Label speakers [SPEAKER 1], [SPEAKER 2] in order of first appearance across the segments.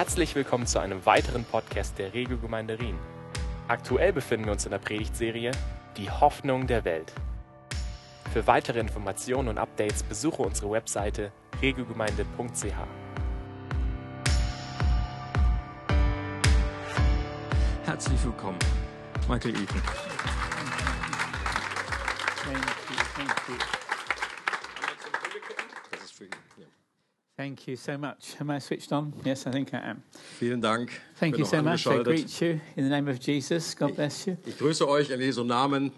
[SPEAKER 1] Herzlich willkommen zu einem weiteren Podcast der Regelgemeinde Rien. Aktuell befinden wir uns in der Predigtserie Die Hoffnung der Welt. Für weitere Informationen und Updates besuche unsere Webseite regelgemeinde.ch.
[SPEAKER 2] Herzlich willkommen, Michael Ethan.
[SPEAKER 3] Thank you, thank you. Thank you so much. Am I switched on? Yes, I think I am.
[SPEAKER 2] Vielen Dank.
[SPEAKER 3] Thank you so much. I greet you in the name of Jesus. God bless you.
[SPEAKER 2] Ich grüße euch in Jesu Namen.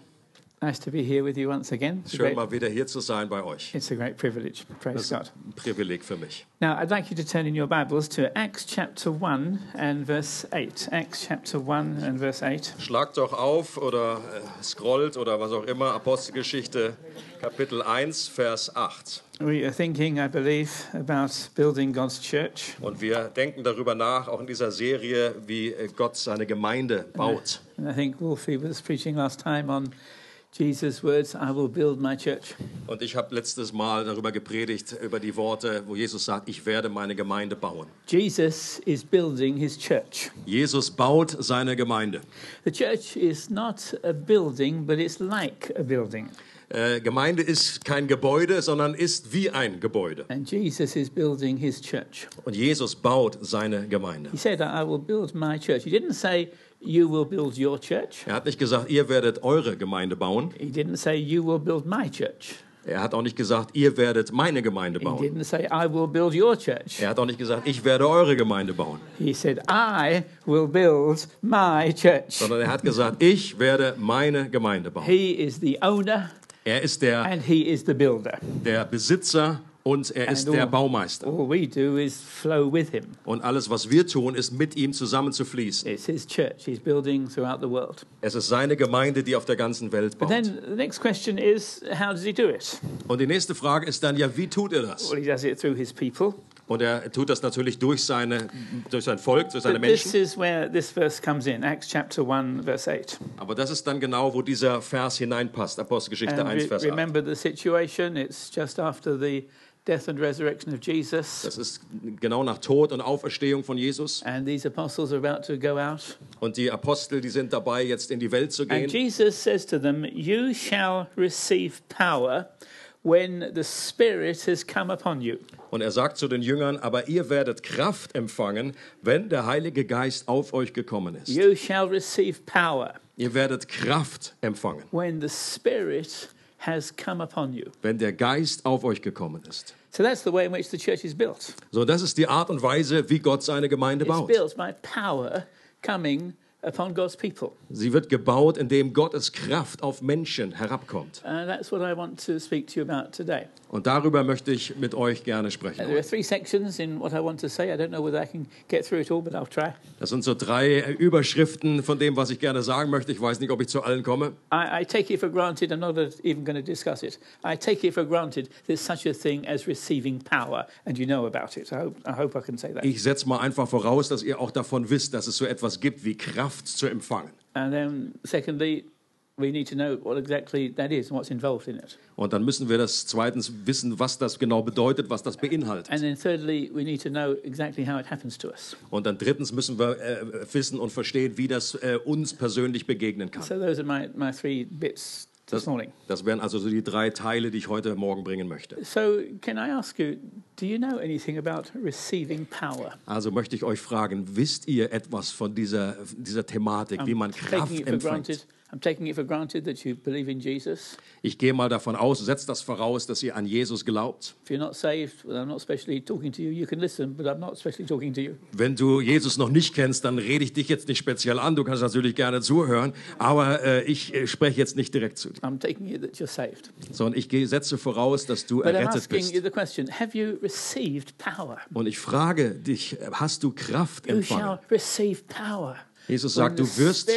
[SPEAKER 3] Nice to be here with you once again.
[SPEAKER 2] Schön
[SPEAKER 3] great,
[SPEAKER 2] mal wieder hier zu sein bei euch.
[SPEAKER 3] it's a great privilege. Praise
[SPEAKER 2] ist
[SPEAKER 3] God.
[SPEAKER 2] ein Privileg für mich.
[SPEAKER 3] Now, I'd like you to turn in your Bibles to Acts chapter 1 and verse 8. Acts chapter 1 and verse 8.
[SPEAKER 2] Schlagt doch auf oder äh, scrollt oder was auch immer. Apostelgeschichte Kapitel 1, Vers 8.
[SPEAKER 3] We are thinking, I believe, about building God's church.
[SPEAKER 2] Und wir denken darüber nach, auch in dieser Serie, wie Gott seine Gemeinde baut.
[SPEAKER 3] And I think Wolfie was preaching last time on Jesus' words, I will build my church.
[SPEAKER 2] Und ich habe letztes Mal darüber gepredigt, über die Worte, wo Jesus sagt, ich werde meine Gemeinde bauen.
[SPEAKER 3] Jesus is building his church.
[SPEAKER 2] Jesus baut seine Gemeinde.
[SPEAKER 3] The church is not a building, but it's like a building.
[SPEAKER 2] Äh, Gemeinde ist kein Gebäude, sondern ist wie ein Gebäude.
[SPEAKER 3] And Jesus is building his church.
[SPEAKER 2] Und Jesus baut seine Gemeinde.
[SPEAKER 3] He said, I will build my church. He didn't say, You will build your church.
[SPEAKER 2] Er hat nicht gesagt, ihr werdet eure Gemeinde bauen.
[SPEAKER 3] He didn't say, You will build my church.
[SPEAKER 2] Er hat auch nicht gesagt, ihr werdet meine Gemeinde
[SPEAKER 3] He
[SPEAKER 2] bauen.
[SPEAKER 3] didn't say, I will build your church.
[SPEAKER 2] Er hat auch nicht gesagt, ich werde eure Gemeinde bauen.
[SPEAKER 3] He said, I will build my church.
[SPEAKER 2] Sondern er hat gesagt, ich werde meine Gemeinde bauen.
[SPEAKER 3] He is the owner
[SPEAKER 2] Er ist der,
[SPEAKER 3] and he is the builder.
[SPEAKER 2] der Besitzer und er ist der Baumeister.
[SPEAKER 3] All we do is flow with him.
[SPEAKER 2] Und alles, was wir tun, ist mit ihm zusammen zu fließen.
[SPEAKER 3] It's his church he's building throughout the world.
[SPEAKER 2] Es ist seine Gemeinde, die auf der ganzen Welt baut.
[SPEAKER 3] then the next question is, how does he do it?
[SPEAKER 2] Und die nächste Frage ist dann, ja, wie tut er das?
[SPEAKER 3] Well, he does it through his people.
[SPEAKER 2] Und er tut das natürlich durch, seine, durch sein Volk, durch seine Menschen.
[SPEAKER 3] is where this verse comes in, Acts chapter 1, verse 8.
[SPEAKER 2] Aber das ist dann genau, wo dieser Vers hineinpasst, Apostelgeschichte
[SPEAKER 3] And
[SPEAKER 2] 1,
[SPEAKER 3] re-
[SPEAKER 2] Vers 8.
[SPEAKER 3] remember the situation, it's just after the death and resurrection of Jesus.
[SPEAKER 2] Das ist genau nach Tod und Auferstehung von Jesus.
[SPEAKER 3] And these apostles are about to go out.
[SPEAKER 2] Und die Apostel, die sind dabei, jetzt in die Welt zu
[SPEAKER 3] And
[SPEAKER 2] gehen.
[SPEAKER 3] Jesus says to them, You shall receive power when the Spirit has come upon you.
[SPEAKER 2] Und er sagt zu den Jüngern, aber ihr werdet Kraft empfangen, wenn der Heilige Geist auf euch gekommen ist.
[SPEAKER 3] You shall receive power
[SPEAKER 2] Ihr werdet Kraft empfangen,
[SPEAKER 3] when the Spirit has come upon you.
[SPEAKER 2] wenn der Geist auf euch gekommen ist.
[SPEAKER 3] So that's the way in which the church is built.
[SPEAKER 2] So, das ist die Art und Weise, wie Gott seine Gemeinde
[SPEAKER 3] It's
[SPEAKER 2] baut.
[SPEAKER 3] built by power coming upon God's people.
[SPEAKER 2] Sie wird gebaut, indem Gottes Kraft auf Menschen herabkommt.
[SPEAKER 3] And that's what I want to speak to you about today.
[SPEAKER 2] Und darüber möchte ich mit euch gerne
[SPEAKER 3] Uh,
[SPEAKER 2] sprechen.
[SPEAKER 3] There are three sections in what I want to say. I don't know whether I can get through it all, but I'll try.
[SPEAKER 2] Das sind so drei Überschriften von dem, was ich gerne sagen möchte. Ich weiß nicht, ob ich zu allen komme.
[SPEAKER 3] I, I take it for granted, I'm not even going to discuss it. I take it for granted there's such a thing as receiving power, and you know about it. I hope I, hope I can say that.
[SPEAKER 2] Ich setze mal einfach voraus, dass ihr auch davon wisst, dass es so etwas gibt wie Kraft zu empfangen.
[SPEAKER 3] And then, secondly, we need to know what exactly that is and what's involved in it.
[SPEAKER 2] Und dann müssen wir das zweitens wissen, was das genau bedeutet, was das beinhaltet.
[SPEAKER 3] And then, thirdly, we need to know exactly how it happens to us.
[SPEAKER 2] Und dann drittens müssen wir äh, wissen und verstehen, wie das äh, uns persönlich begegnen kann.
[SPEAKER 3] So, those are my, my three bits
[SPEAKER 2] Das, das wären also so die drei Teile, die ich heute Morgen bringen möchte.
[SPEAKER 3] So, can I ask you, do you know anything about receiving power?
[SPEAKER 2] Also möchte ich euch fragen, wisst ihr etwas von dieser, dieser Thematik, wie man Kraft empfängt?
[SPEAKER 3] Granted. I'm taking it for granted that you believe in Jesus.
[SPEAKER 2] Ich gehe mal davon aus, setzt das voraus, dass ihr an Jesus glaubt.
[SPEAKER 3] If you're not saved, well, I'm not especially talking to you. You can listen, but I'm not especially talking to you.
[SPEAKER 2] Wenn du Jesus noch nicht kennst, dann rede ich dich jetzt nicht speziell an. Du kannst natürlich gerne zuhören, aber äh, ich äh, spreche jetzt nicht direkt zu dir,
[SPEAKER 3] I'm taking it that you're saved.
[SPEAKER 2] sondern ich gehe, setze voraus, dass du
[SPEAKER 3] But
[SPEAKER 2] errettet
[SPEAKER 3] asking you
[SPEAKER 2] bist.
[SPEAKER 3] the question Have you received power?
[SPEAKER 2] Und ich frage dich, hast du Kraft
[SPEAKER 3] You
[SPEAKER 2] empfangen?
[SPEAKER 3] shall receive power
[SPEAKER 2] Jesus sagt, du wirst.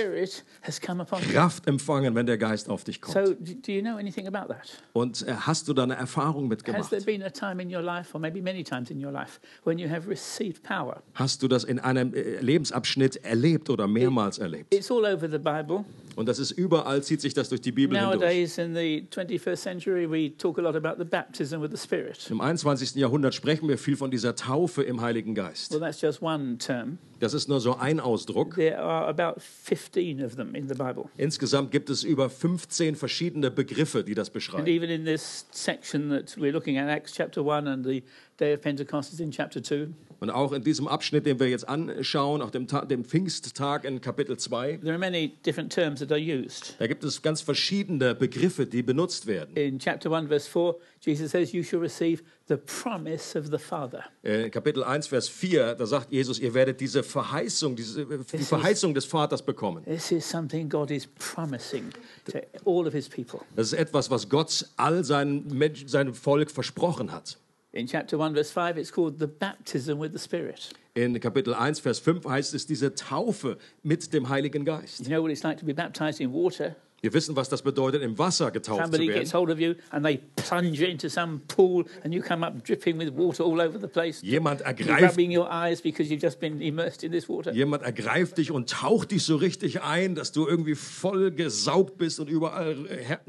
[SPEAKER 2] Kraft empfangen, wenn der Geist auf dich kommt.
[SPEAKER 3] So, do do you know anything about that?
[SPEAKER 2] Und äh, hast du da eine Erfahrung
[SPEAKER 3] Has
[SPEAKER 2] mitgemacht?
[SPEAKER 3] there been a time in your life, or maybe many times in your life, when you have received power?
[SPEAKER 2] Hast du das in einem äh, Lebensabschnitt erlebt oder mehrmals erlebt?
[SPEAKER 3] It's all over the Bible.
[SPEAKER 2] Und das ist überall, zieht sich das durch die Bibel hindurch.
[SPEAKER 3] Nowadays, in the 21st century, we talk a lot about the baptism with the Spirit.
[SPEAKER 2] Im 21. Jahrhundert sprechen wir viel von dieser Taufe im Heiligen Geist.
[SPEAKER 3] Well, that's just one term.
[SPEAKER 2] Das ist nur so ein Ausdruck.
[SPEAKER 3] There are about 15 of them in the Bible.
[SPEAKER 2] Insgesamt gibt es über 15 verschiedene Begriffe, die das
[SPEAKER 3] And
[SPEAKER 2] beschreiben.
[SPEAKER 3] even in this section that we're looking at, Acts chapter 1 and the day of Pentecost is in chapter 2,
[SPEAKER 2] Und auch in diesem Abschnitt, den wir jetzt anschauen, auch dem, dem Pfingsttag in Kapitel 2,
[SPEAKER 3] there are many different terms that are used.
[SPEAKER 2] da gibt es ganz verschiedene Begriffe, die benutzt werden.
[SPEAKER 3] In chapter 1, verse 4, Jesus says, You shall receive the promise of the Father.
[SPEAKER 2] Äh, Kapitel 1, Vers 4, da sagt Jesus, ihr werdet diese Verheißung, diese, äh, die Verheißung des Vaters bekommen.
[SPEAKER 3] This is something God is promising to all of his people.
[SPEAKER 2] Das ist etwas, was Gott all Menschen, seinem Volk versprochen hat.
[SPEAKER 3] In chapter 1, verse 5, it's called the baptism with the Spirit.
[SPEAKER 2] In Kapitel 1, Vers 5 heißt es diese Taufe mit dem Heiligen Geist.
[SPEAKER 3] You know what it's like to be baptized in water?
[SPEAKER 2] Wir wissen, was das bedeutet, im Wasser getauft zu
[SPEAKER 3] Somebody gets
[SPEAKER 2] werden.
[SPEAKER 3] hold of you and they plunge you into some pool and you come up dripping with water all over the place.
[SPEAKER 2] Jemand ergreift,
[SPEAKER 3] rubbing your eyes because you've just been immersed in this water.
[SPEAKER 2] jemand ergreift dich und taucht dich so richtig ein, dass du irgendwie voll gesaugt bist und überall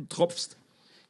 [SPEAKER 2] tropfst.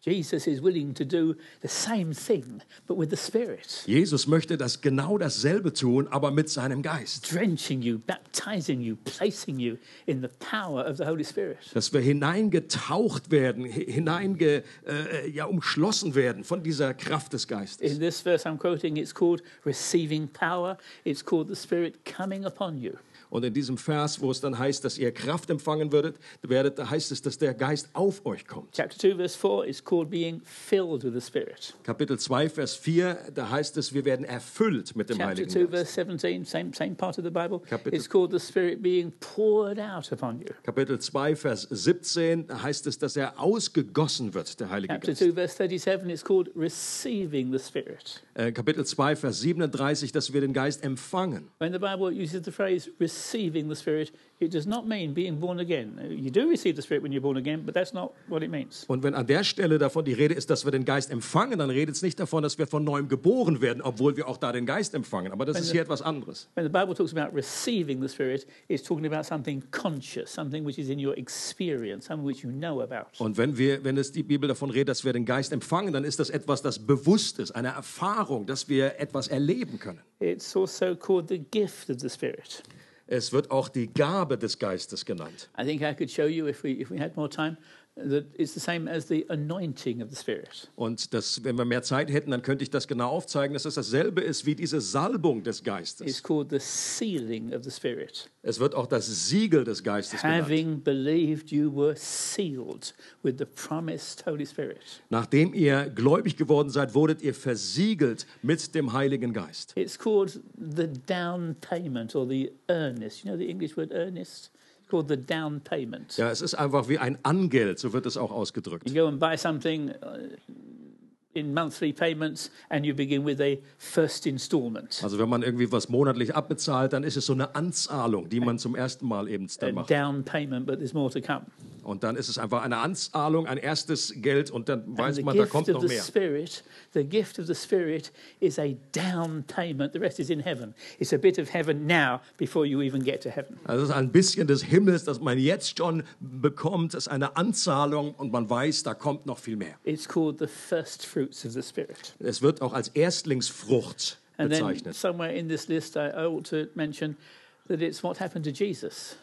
[SPEAKER 3] Jesus is willing to do the same thing, but with the Spirit,
[SPEAKER 2] Jesus möchte das genau dasselbe tun, aber mit seinem Geist.
[SPEAKER 3] drenching you, baptizing you, placing you in the power of the Holy Spirit.
[SPEAKER 2] Dass wir hineingetaucht werden, hi- hineinge, äh, ja, umschlossen werden von dieser Kraft des Geistes.
[SPEAKER 3] In this verse I'm quoting, it's called receiving power. It's called the Spirit coming upon you.
[SPEAKER 2] Und in diesem Vers, wo es dann heißt, dass ihr Kraft empfangen würdet, werdet, da heißt es, dass der Geist auf euch kommt.
[SPEAKER 3] Chapter 2, verse 4 is called being filled with the Spirit.
[SPEAKER 2] Kapitel 2, Vers 4, da heißt es, wir werden erfüllt mit dem
[SPEAKER 3] Chapter
[SPEAKER 2] Heiligen
[SPEAKER 3] 2,
[SPEAKER 2] Geist.
[SPEAKER 3] verse 17, same, same part of the Bible,
[SPEAKER 2] Kapitel-
[SPEAKER 3] it's called the Spirit being poured out upon you.
[SPEAKER 2] Kapitel 2, Vers 17, da heißt es, dass er ausgegossen wird, der Heilige
[SPEAKER 3] Chapter
[SPEAKER 2] Geist.
[SPEAKER 3] 2, verse 37 is called receiving the Spirit.
[SPEAKER 2] Äh, Kapitel 2, Vers 37, dass wir den Geist empfangen.
[SPEAKER 3] When the Bible uses the phrase receiving the Spirit, it does not mean being born again. You do receive the Spirit when you're born again, but that's not what it means.
[SPEAKER 2] Und wenn an der Stelle davon die Rede ist, dass wir den Geist empfangen, dann redet es nicht davon, dass wir von neuem geboren werden, obwohl wir auch da den Geist empfangen. Aber das ist hier etwas anderes.
[SPEAKER 3] When the Bible talks about receiving the Spirit, it's talking about something conscious, something which is in your experience, something which you know about.
[SPEAKER 2] Und wenn wir, wenn es die Bibel davon redet, dass wir den Geist empfangen, dann ist das etwas, das bewusst ist, eine Erfahrung, dass wir etwas erleben können.
[SPEAKER 3] It's also called the gift of the Spirit.
[SPEAKER 2] Es wird auch die Gabe des Geistes genannt.
[SPEAKER 3] I think I could show you, if we, if we had more time, that it's the same as the anointing of the Spirit.
[SPEAKER 2] Und das, wenn wir mehr Zeit hätten, dann könnte ich das genau aufzeigen, dass es dasselbe ist wie diese Salbung des
[SPEAKER 3] It's
[SPEAKER 2] Geistes.
[SPEAKER 3] called the sealing of the Spirit.
[SPEAKER 2] Es wird auch das Siegel des Geistes genannt.
[SPEAKER 3] Having believed, you were sealed with the promised Holy Spirit.
[SPEAKER 2] Nachdem ihr gläubig geworden seid, wurdet ihr versiegelt mit dem Heiligen Geist.
[SPEAKER 3] It's called the down payment or the earnest. You know the English word earnest? Called the down payment.
[SPEAKER 2] Ja, es ist einfach wie ein Angeld, so wird es auch ausgedrückt.
[SPEAKER 3] You go and buy something uh, in monthly payments and you begin with a first installment.
[SPEAKER 2] Also wenn man irgendwie was monatlich abbezahlt, dann ist es so eine Anzahlung, die man zum ersten Mal eben dann macht.
[SPEAKER 3] down payment, but there's more to come.
[SPEAKER 2] Und dann ist es einfach eine Anzahlung, ein erstes Geld und dann weiß man, da kommt noch
[SPEAKER 3] the
[SPEAKER 2] mehr.
[SPEAKER 3] Spirit, the gift of the Spirit is a down payment. The rest is in heaven. It's a bit of heaven now before you even get to heaven.
[SPEAKER 2] Also es ist ein bisschen des Himmels, das man jetzt schon bekommt. Ist eine Anzahlung und man weiß, da kommt noch viel mehr.
[SPEAKER 3] It's called the first fruits of the Spirit.
[SPEAKER 2] Es wird auch als Erstlingsfrucht
[SPEAKER 3] And then
[SPEAKER 2] bezeichnet.
[SPEAKER 3] somewhere in this list, I I ought to mention that it's what happened to Jesus.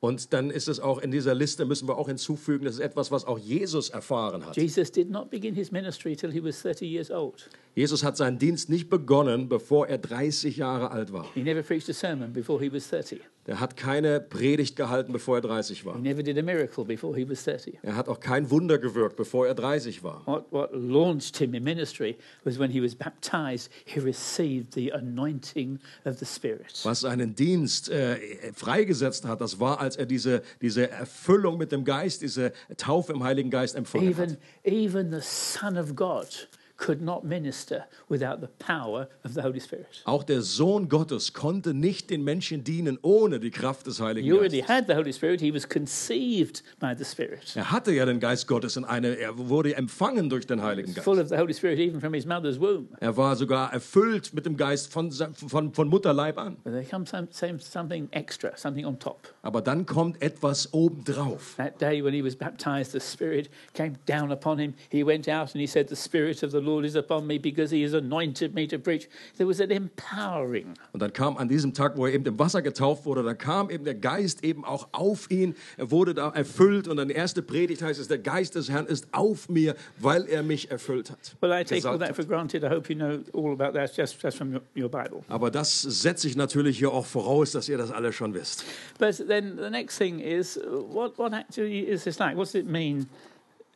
[SPEAKER 2] Und dann ist es auch in dieser Liste, müssen wir auch hinzufügen, das ist etwas, was auch Jesus erfahren hat.
[SPEAKER 3] Jesus did not begin his ministry till he was 30 years old.
[SPEAKER 2] Jesus hat seinen Dienst nicht begonnen, bevor er 30 Jahre alt war.
[SPEAKER 3] He never preached a sermon before he was 30.
[SPEAKER 2] Er hat keine Predigt gehalten, bevor er 30 war.
[SPEAKER 3] He never did a miracle before he was 30.
[SPEAKER 2] Er hat auch kein Wunder gewirkt, bevor er 30 war.
[SPEAKER 3] What, what launched him in ministry was when he was baptized, he received the anointing of the Spirit.
[SPEAKER 2] Was seinen Dienst äh, freigesetzt hat, das war, als er diese, diese Erfüllung mit dem Geist, diese Taufe im Heiligen Geist empfangen hat.
[SPEAKER 3] Even, even the Son of God could not minister without the power of the Holy Spirit.
[SPEAKER 2] Auch der Sohn Gottes konnte nicht den Menschen dienen ohne die Kraft des Heiligen
[SPEAKER 3] He already
[SPEAKER 2] Geistes.
[SPEAKER 3] had the Holy Spirit. He was conceived by the Spirit.
[SPEAKER 2] Er hatte ja den Geist Gottes in eine, er wurde empfangen durch den Heiligen Geist.
[SPEAKER 3] Full of the Holy Spirit even from his mother's womb.
[SPEAKER 2] Er war sogar erfüllt mit dem Geist von, von, von Mutterleib an.
[SPEAKER 3] But there comes some, some, something extra, something on top.
[SPEAKER 2] Aber dann kommt etwas obendrauf.
[SPEAKER 3] That day when he was baptized, the Spirit came down upon him. He went out and he said, The Spirit of the Lord is upon me because he has anointed me to preach. There was an empowering.
[SPEAKER 2] Und dann kam an diesem Tag, wo er eben im Wasser getauft wurde, da kam eben der Geist eben auch auf ihn. Er wurde da erfüllt und dann die erste Predigt heißt es, der Geist des Herrn ist auf mir, weil er mich erfüllt hat.
[SPEAKER 3] Well, I take all that
[SPEAKER 2] hat.
[SPEAKER 3] for granted. I hope you know all about that just, just from your, your Bible.
[SPEAKER 2] Aber das setze ich natürlich hier auch voraus, dass ihr das alle schon wisst.
[SPEAKER 3] But then the next thing is what, what actually is this like? What's it mean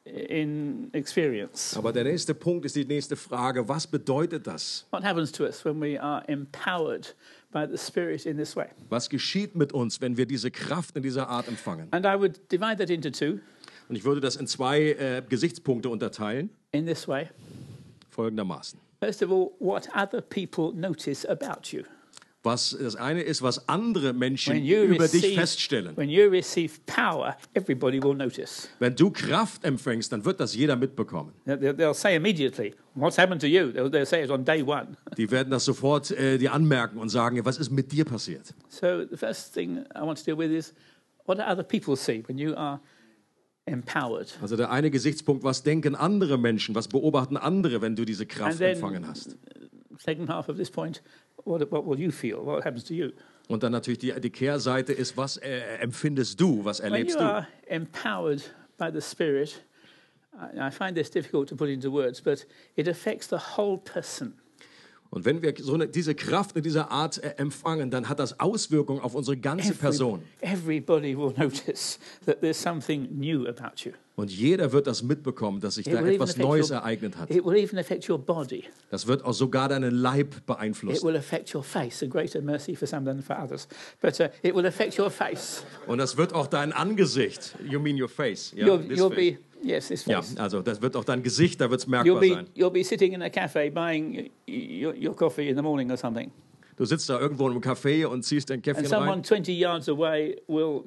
[SPEAKER 3] in experience?
[SPEAKER 2] Aber der nächste Punkt ist die nächste Frage, was bedeutet das?
[SPEAKER 3] What happens to us when we are empowered by the Spirit in this way?
[SPEAKER 2] Was geschieht mit uns, wenn wir diese Kraft in dieser Art empfangen?
[SPEAKER 3] And I would divide that into two
[SPEAKER 2] Und ich würde das in zwei äh, Gesichtspunkte unterteilen,
[SPEAKER 3] in this way.
[SPEAKER 2] folgendermaßen.
[SPEAKER 3] First of all, what other people notice about you.
[SPEAKER 2] Was das eine ist, was andere Menschen über dich
[SPEAKER 3] receive,
[SPEAKER 2] feststellen.
[SPEAKER 3] you receive power.
[SPEAKER 2] Wenn du Kraft empfängst, dann wird das jeder mitbekommen.
[SPEAKER 3] They'll, they'll- they'll say immediately, What's happened to you? They'll, they'll say it on day one.
[SPEAKER 2] Die werden das sofort äh, dir anmerken und sagen, was ist mit dir passiert?
[SPEAKER 3] So the first thing I want to deal with is what do other people see when you are empowered?
[SPEAKER 2] Also der eine Gesichtspunkt, was denken andere Menschen, was beobachten andere, wenn du diese Kraft empfangen hast?
[SPEAKER 3] Second half of this point, what, what will you feel? What happens to you?
[SPEAKER 2] Und dann natürlich die, die Kehrseite ist, was äh, empfindest du, was
[SPEAKER 3] When
[SPEAKER 2] erlebst
[SPEAKER 3] you
[SPEAKER 2] du?
[SPEAKER 3] are empowered by the Spirit, I I find this difficult to put into words, but it affects the whole person.
[SPEAKER 2] Und wenn wir so eine, diese Kraft in dieser Art äh, empfangen, dann hat das Auswirkungen auf unsere ganze Person.
[SPEAKER 3] Everybody will notice that there's something new about you.
[SPEAKER 2] Und jeder wird das mitbekommen, dass sich da etwas Neues
[SPEAKER 3] your-
[SPEAKER 2] ereignet hat.
[SPEAKER 3] It will even affect your body.
[SPEAKER 2] Das wird auch sogar deinen Leib
[SPEAKER 3] It
[SPEAKER 2] beeinflussen.
[SPEAKER 3] will affect your face. A greater mercy for some than for others. But uh, it will affect your face.
[SPEAKER 2] Und das wird auch dein Angesicht. You mean your face? Ja,
[SPEAKER 3] you'll
[SPEAKER 2] this
[SPEAKER 3] you'll
[SPEAKER 2] face.
[SPEAKER 3] be, yes, this
[SPEAKER 2] ja,
[SPEAKER 3] face.
[SPEAKER 2] also das wird auch dein Gesicht, da wird es
[SPEAKER 3] You'll
[SPEAKER 2] merkbar
[SPEAKER 3] be,
[SPEAKER 2] sein.
[SPEAKER 3] you'll be sitting in a cafe buying your, your coffee in the morning or something.
[SPEAKER 2] Du sitzt da irgendwo im Café und ziehst dein
[SPEAKER 3] And
[SPEAKER 2] Käffchen
[SPEAKER 3] someone
[SPEAKER 2] rein
[SPEAKER 3] 20 yards away will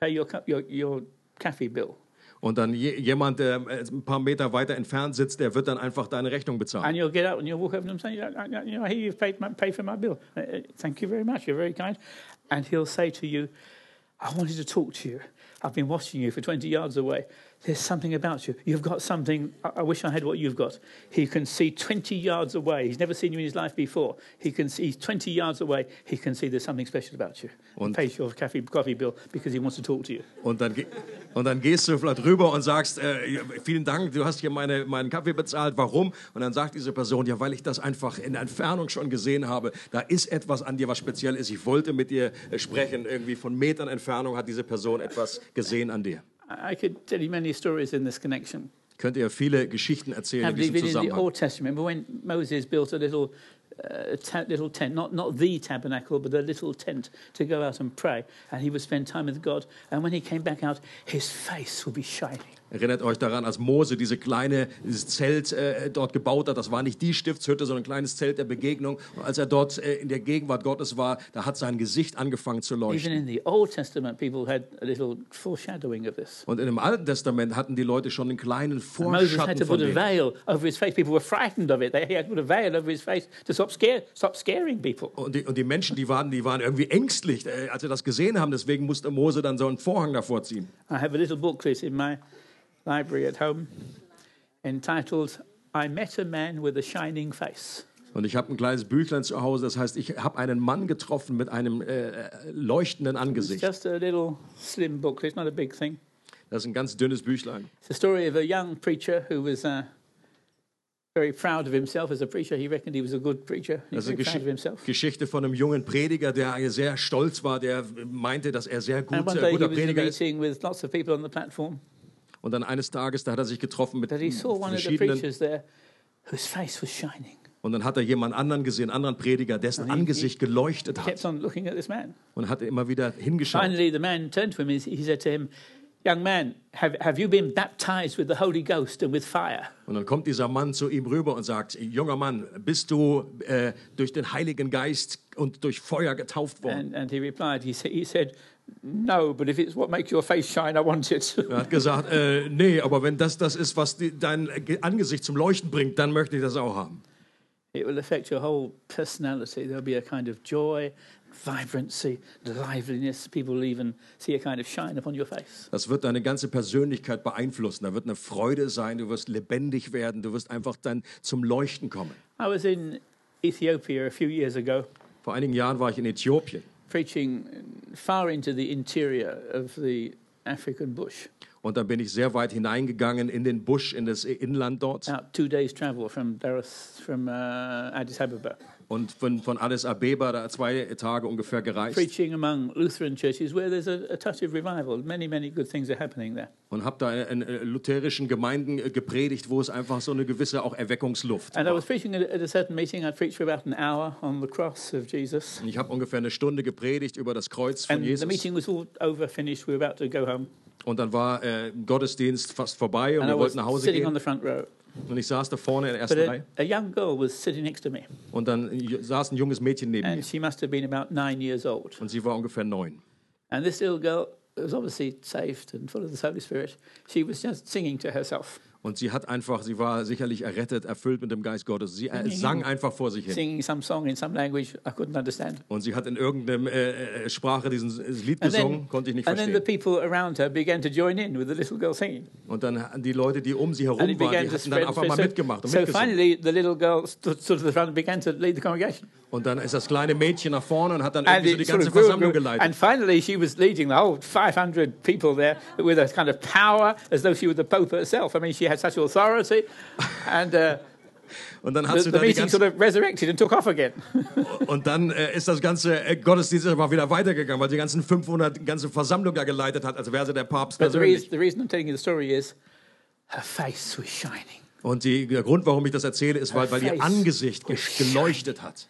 [SPEAKER 3] pay your, your, your cafe bill.
[SPEAKER 2] und dann je, jemand, der äh, ein paar Meter weiter entfernt sitzt, der wird dann einfach deine Rechnung bezahlen.
[SPEAKER 3] And you'll get up and you'll walk over to him and say, "I- I- you know, you've paid, my, paid for my bill. Uh, uh, thank you very much. You're very kind. And he'll say to you, I wanted to talk to you. I've been watching you for 20 yards away. There's something about you. You've got something. I, wish I had what you've got. He can see 20 yards away. He's never seen you in his life before. He can see 20 yards away. He can see there's something special about you.
[SPEAKER 2] Und-
[SPEAKER 3] pays your coffee, coffee bill because he wants to talk to you.
[SPEAKER 2] Und dann, und dann gehst du vielleicht rüber und sagst, äh, vielen Dank, du hast hier meine, meinen Kaffee bezahlt, warum? Und dann sagt diese Person, ja, weil ich das einfach in der Entfernung schon gesehen habe, da ist etwas an dir, was speziell ist. Ich wollte mit dir äh, sprechen, irgendwie von Metern Entfernung hat diese Person etwas gesehen an dir.
[SPEAKER 3] I could tell you many stories in this connection.
[SPEAKER 2] Könnt ihr viele Geschichten erzählen in diesem
[SPEAKER 3] it in the Old Testament. Remember when Moses built a little, uh, ta- little tent, not, not the tabernacle, but a little tent to go out and pray. And he would spend time with God. And when he came back out, his face would be shining.
[SPEAKER 2] Erinnert euch daran, als Mose diese kleine, dieses Zelt äh, dort gebaut hat. Das war nicht die Stiftshütte, sondern ein kleines Zelt der Begegnung. Und als er dort äh, in der Gegenwart Gottes war, da hat sein Gesicht angefangen zu
[SPEAKER 3] Even
[SPEAKER 2] leuchten.
[SPEAKER 3] in the Old Testament, people had a little foreshadowing of this.
[SPEAKER 2] Und in dem Alten Testament hatten die Leute schon einen kleinen
[SPEAKER 3] And Moses had
[SPEAKER 2] Vorschatten
[SPEAKER 3] to
[SPEAKER 2] von
[SPEAKER 3] put a
[SPEAKER 2] dem.
[SPEAKER 3] veil over his face. People were frightened of it. They, he had to put a veil over his face to stop, scare, stop scaring people.
[SPEAKER 2] Und die, und die Menschen, die waren, die waren irgendwie ängstlich, äh, als sie das gesehen haben. Deswegen musste Mose dann so einen Vorhang davor ziehen.
[SPEAKER 3] I have a little booklet in my library at home entitled I Met a Man with a Shining Face.
[SPEAKER 2] Und ich habe ein kleines Büchlein zu Hause, das heißt, ich habe einen Mann getroffen mit einem äh, leuchtenden
[SPEAKER 3] It's
[SPEAKER 2] Angesicht.
[SPEAKER 3] just a little slim booklet, it's not a big thing.
[SPEAKER 2] Das ist ein ganz dünnes Büchlein.
[SPEAKER 3] It's the story of a young preacher who was uh, very proud of himself as a preacher. He reckoned he was a good preacher. He
[SPEAKER 2] Das ist eine Gesch
[SPEAKER 3] himself.
[SPEAKER 2] Geschichte von einem jungen Prediger, der sehr stolz war, der meinte, dass er sehr gut,
[SPEAKER 3] And one day he
[SPEAKER 2] guter
[SPEAKER 3] was in a
[SPEAKER 2] Prediger ist.
[SPEAKER 3] meeting with lots of people on the platform,
[SPEAKER 2] Und dann eines Tages, da hat er sich getroffen mit
[SPEAKER 3] but he saw one of the
[SPEAKER 2] verschiedenen.
[SPEAKER 3] preachers there whose face was shining.
[SPEAKER 2] Und dann hat er jemand anderen gesehen, einen anderen Prediger, dessen
[SPEAKER 3] he-
[SPEAKER 2] Angesicht geleuchtet
[SPEAKER 3] He
[SPEAKER 2] hat.
[SPEAKER 3] kept on looking at this man.
[SPEAKER 2] Und hat immer wieder hingeschaut.
[SPEAKER 3] Finally, the man turned to him and he said to him, Young man, have, have you been baptized with the Holy Ghost and with fire?
[SPEAKER 2] Und dann kommt dieser Mann zu ihm rüber und sagt, junger Mann, bist du äh, durch den Heiligen Geist und durch Feuer getauft worden?
[SPEAKER 3] And, and he replied, he, he said, No, but if it's what makes your face shine, I want it.
[SPEAKER 2] Er hat gesagt, äh, nee, aber wenn das das ist, was die, dein Angesicht zum Leuchten bringt, dann möchte ich das auch haben.
[SPEAKER 3] it will affect your whole personality. There'll be a kind of joy, vibrancy, liveliness. People will even see a kind of shine upon your face.
[SPEAKER 2] Das wird deine ganze Persönlichkeit beeinflussen. Da wird eine Freude sein, du wirst lebendig werden, du wirst einfach dann zum Leuchten kommen.
[SPEAKER 3] I was in Ethiopia a few years ago
[SPEAKER 2] Vor einigen Jahren war ich in Äthiopien
[SPEAKER 3] preaching far into the interior of the African bush,
[SPEAKER 2] und dann bin ich sehr weit hineingegangen in den Busch, in das Inland dort.
[SPEAKER 3] about two days' travel from, from uh, Addis Ababa,
[SPEAKER 2] und von, von Addis Abeba da zwei Tage ungefähr gereist
[SPEAKER 3] preaching among Lutheran churches where there's a, a touch of revival. Many, many good things are happening there.
[SPEAKER 2] und habe da in äh, lutherischen Gemeinden äh, gepredigt, wo es einfach so eine gewisse auch Erweckungsluft
[SPEAKER 3] And I
[SPEAKER 2] war.
[SPEAKER 3] was preaching at, at a certain meeting. I preached for about an hour on the cross of Jesus.
[SPEAKER 2] Und Ich habe ungefähr eine Stunde gepredigt über das Kreuz von
[SPEAKER 3] And the
[SPEAKER 2] Jesus.
[SPEAKER 3] meeting was all over, finished. We were about to go home.
[SPEAKER 2] Und dann war äh, Gottesdienst fast vorbei und
[SPEAKER 3] And
[SPEAKER 2] wir wollten nach Hause gehen.
[SPEAKER 3] The front row.
[SPEAKER 2] Und ich saß da vorne in der ersten
[SPEAKER 3] a,
[SPEAKER 2] Reihe.
[SPEAKER 3] a young girl was sitting next to me.
[SPEAKER 2] Und dann saß ein junges Mädchen neben mir.
[SPEAKER 3] And she must have been about nine years old.
[SPEAKER 2] Und sie war ungefähr neun.
[SPEAKER 3] And this little girl was obviously saved and full of the Holy Spirit. She was just singing to herself,
[SPEAKER 2] Und sie hat einfach, sie war sicherlich errettet, erfüllt mit dem Geist Gottes. Sie äh, sang einfach vor sich hin.
[SPEAKER 3] singing some song in some language I couldn't understand.
[SPEAKER 2] Und sie hat in irgendeiner äh, äh, Sprache diesen Lied
[SPEAKER 3] And
[SPEAKER 2] gesungen,
[SPEAKER 3] then,
[SPEAKER 2] konnte ich nicht verstehen.
[SPEAKER 3] people around her began to join in with the little girl singing.
[SPEAKER 2] Und dann die Leute, die um sie herum waren, die
[SPEAKER 3] to
[SPEAKER 2] hatten dann einfach mal mitgemacht und
[SPEAKER 3] so
[SPEAKER 2] mitgesungen.
[SPEAKER 3] finally, the little girl stood of the front and began to lead the congregation.
[SPEAKER 2] Und dann ist das kleine Mädchen nach vorne und hat dann
[SPEAKER 3] And
[SPEAKER 2] irgendwie so die
[SPEAKER 3] sort
[SPEAKER 2] ganze
[SPEAKER 3] of and
[SPEAKER 2] Versammlung geleitet.
[SPEAKER 3] And finally, she was leading the whole 500 people there with a kind of power as though she were the Pope herself. I mean, she had such authority. And uh,
[SPEAKER 2] Und dann hat
[SPEAKER 3] the,
[SPEAKER 2] sie
[SPEAKER 3] the
[SPEAKER 2] da die
[SPEAKER 3] meeting sort
[SPEAKER 2] ganze,
[SPEAKER 3] of resurrected and took off again.
[SPEAKER 2] und dann äh, ist das ganze äh, Gottesdienst mal wieder weitergegangen, weil die ganzen 500 die ganze Versammlung da geleitet hat, als wäre sie der Papst
[SPEAKER 3] But the
[SPEAKER 2] persönlich.
[SPEAKER 3] reason, the reason I'm telling you the story is her face was shining.
[SPEAKER 2] Und die, der Grund, warum ich das erzähle, ist, weil, weil ihr Angesicht geleuchtet hat.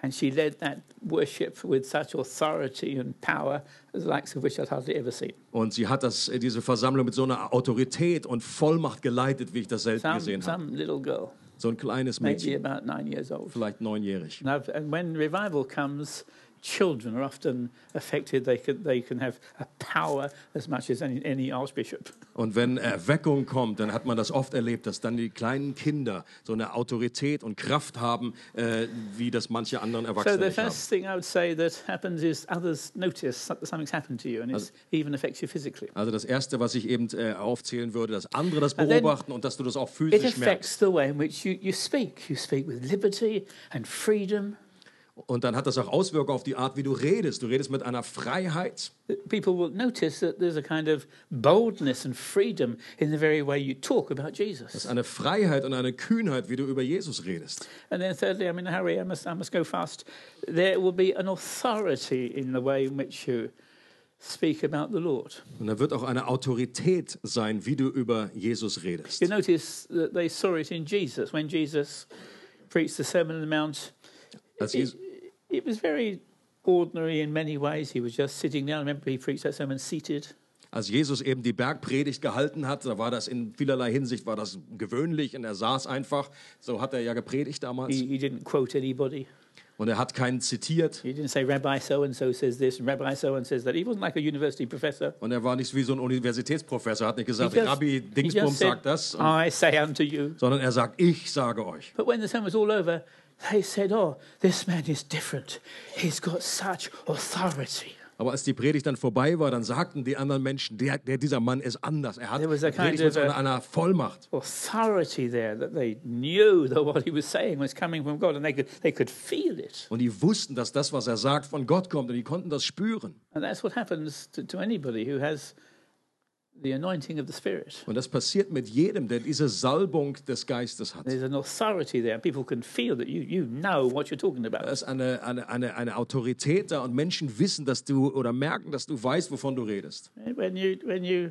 [SPEAKER 3] And she led that worship with such authority and power, the likes of which I'd hardly ever seen.
[SPEAKER 2] Und sie hat das, äh, diese Versammlung mit so einer Autorität und Vollmacht geleitet, wie ich das selten
[SPEAKER 3] Some,
[SPEAKER 2] gesehen habe.
[SPEAKER 3] some little girl,
[SPEAKER 2] So ein kleines
[SPEAKER 3] maybe
[SPEAKER 2] Mädchen,
[SPEAKER 3] about nine years old.
[SPEAKER 2] vielleicht neunjährig.
[SPEAKER 3] And, I've, and when revival comes, children are often affected. They can, they can have a power as much as any, any archbishop.
[SPEAKER 2] Und wenn Erweckung kommt, dann hat man das oft erlebt, dass dann die kleinen Kinder so eine Autorität und Kraft haben, äh, wie das manche anderen
[SPEAKER 3] So
[SPEAKER 2] Erwachsene
[SPEAKER 3] the
[SPEAKER 2] nicht haben.
[SPEAKER 3] first thing I would say that happens is others notice that something's happened to you, and it even affects you physically.
[SPEAKER 2] Also das Erste, was ich eben äh, aufzählen würde, dass andere das beobachten und dass du das auch
[SPEAKER 3] It
[SPEAKER 2] physisch merkst.
[SPEAKER 3] affects the way in which you, you speak. You speak with liberty and freedom.
[SPEAKER 2] Und dann hat das auch Auswirkungen auf die Art, wie du redest. Du redest mit einer Freiheit.
[SPEAKER 3] People will notice that there's a kind of boldness and freedom in the very way you talk about
[SPEAKER 2] Das
[SPEAKER 3] Jesus.
[SPEAKER 2] ist eine Freiheit und eine Kühnheit, wie du über Jesus redest.
[SPEAKER 3] And then thirdly, I'm in a hurry, I must, I must go fast. There will be an authority in the way in which you speak about the Lord.
[SPEAKER 2] Und da wird auch eine Autorität sein, wie du über Jesus redest.
[SPEAKER 3] You notice that they saw it in Jesus. When Jesus preached the Sermon on the Mount,
[SPEAKER 2] Als Jesus,
[SPEAKER 3] it was very ordinary in many ways. He was just sitting down. Remember, he preached that sermon seated.
[SPEAKER 2] als Jesus eben die Bergpredigt gehalten hat, da war das in vielerlei Hinsicht war das gewöhnlich und er saß einfach. So hat er ja gepredigt damals.
[SPEAKER 3] He, he didn't quote anybody.
[SPEAKER 2] Und er hat keinen zitiert.
[SPEAKER 3] He didn't say Rabbi so and so says this and Rabbi so and says that. He wasn't like a university professor.
[SPEAKER 2] Und er war nicht wie so ein Universitätsprofessor, hat nicht gesagt,
[SPEAKER 3] just-
[SPEAKER 2] Rabbi Dingsbums
[SPEAKER 3] said,
[SPEAKER 2] sagt das,
[SPEAKER 3] I say unto you.
[SPEAKER 2] sondern er sagt, ich sage euch.
[SPEAKER 3] But when the sermon was all over, they said, Oh, this man is different. He's got such authority.
[SPEAKER 2] Aber als die Predigt dann vorbei war, dann sagten die anderen Menschen, der, der dieser Mann ist anders. Er hat
[SPEAKER 3] There was a
[SPEAKER 2] predigt mit einer, einer Vollmacht.
[SPEAKER 3] Authority there that they knew that what he was saying was coming from God and they could, they could feel it.
[SPEAKER 2] Und die wussten, dass das, was er sagt, von Gott kommt. Und die konnten das spüren.
[SPEAKER 3] And that's what happens to, to anybody who has the anointing of the Spirit.
[SPEAKER 2] Und das passiert mit jedem, der diese Salbung des Geistes hat.
[SPEAKER 3] There's an authority there. People can feel that you, you know what you're talking
[SPEAKER 2] Da
[SPEAKER 3] about.
[SPEAKER 2] ist eine, eine, eine, eine Autorität da und Menschen wissen, dass du oder merken, dass du weißt, wovon du redest.
[SPEAKER 3] When you, when you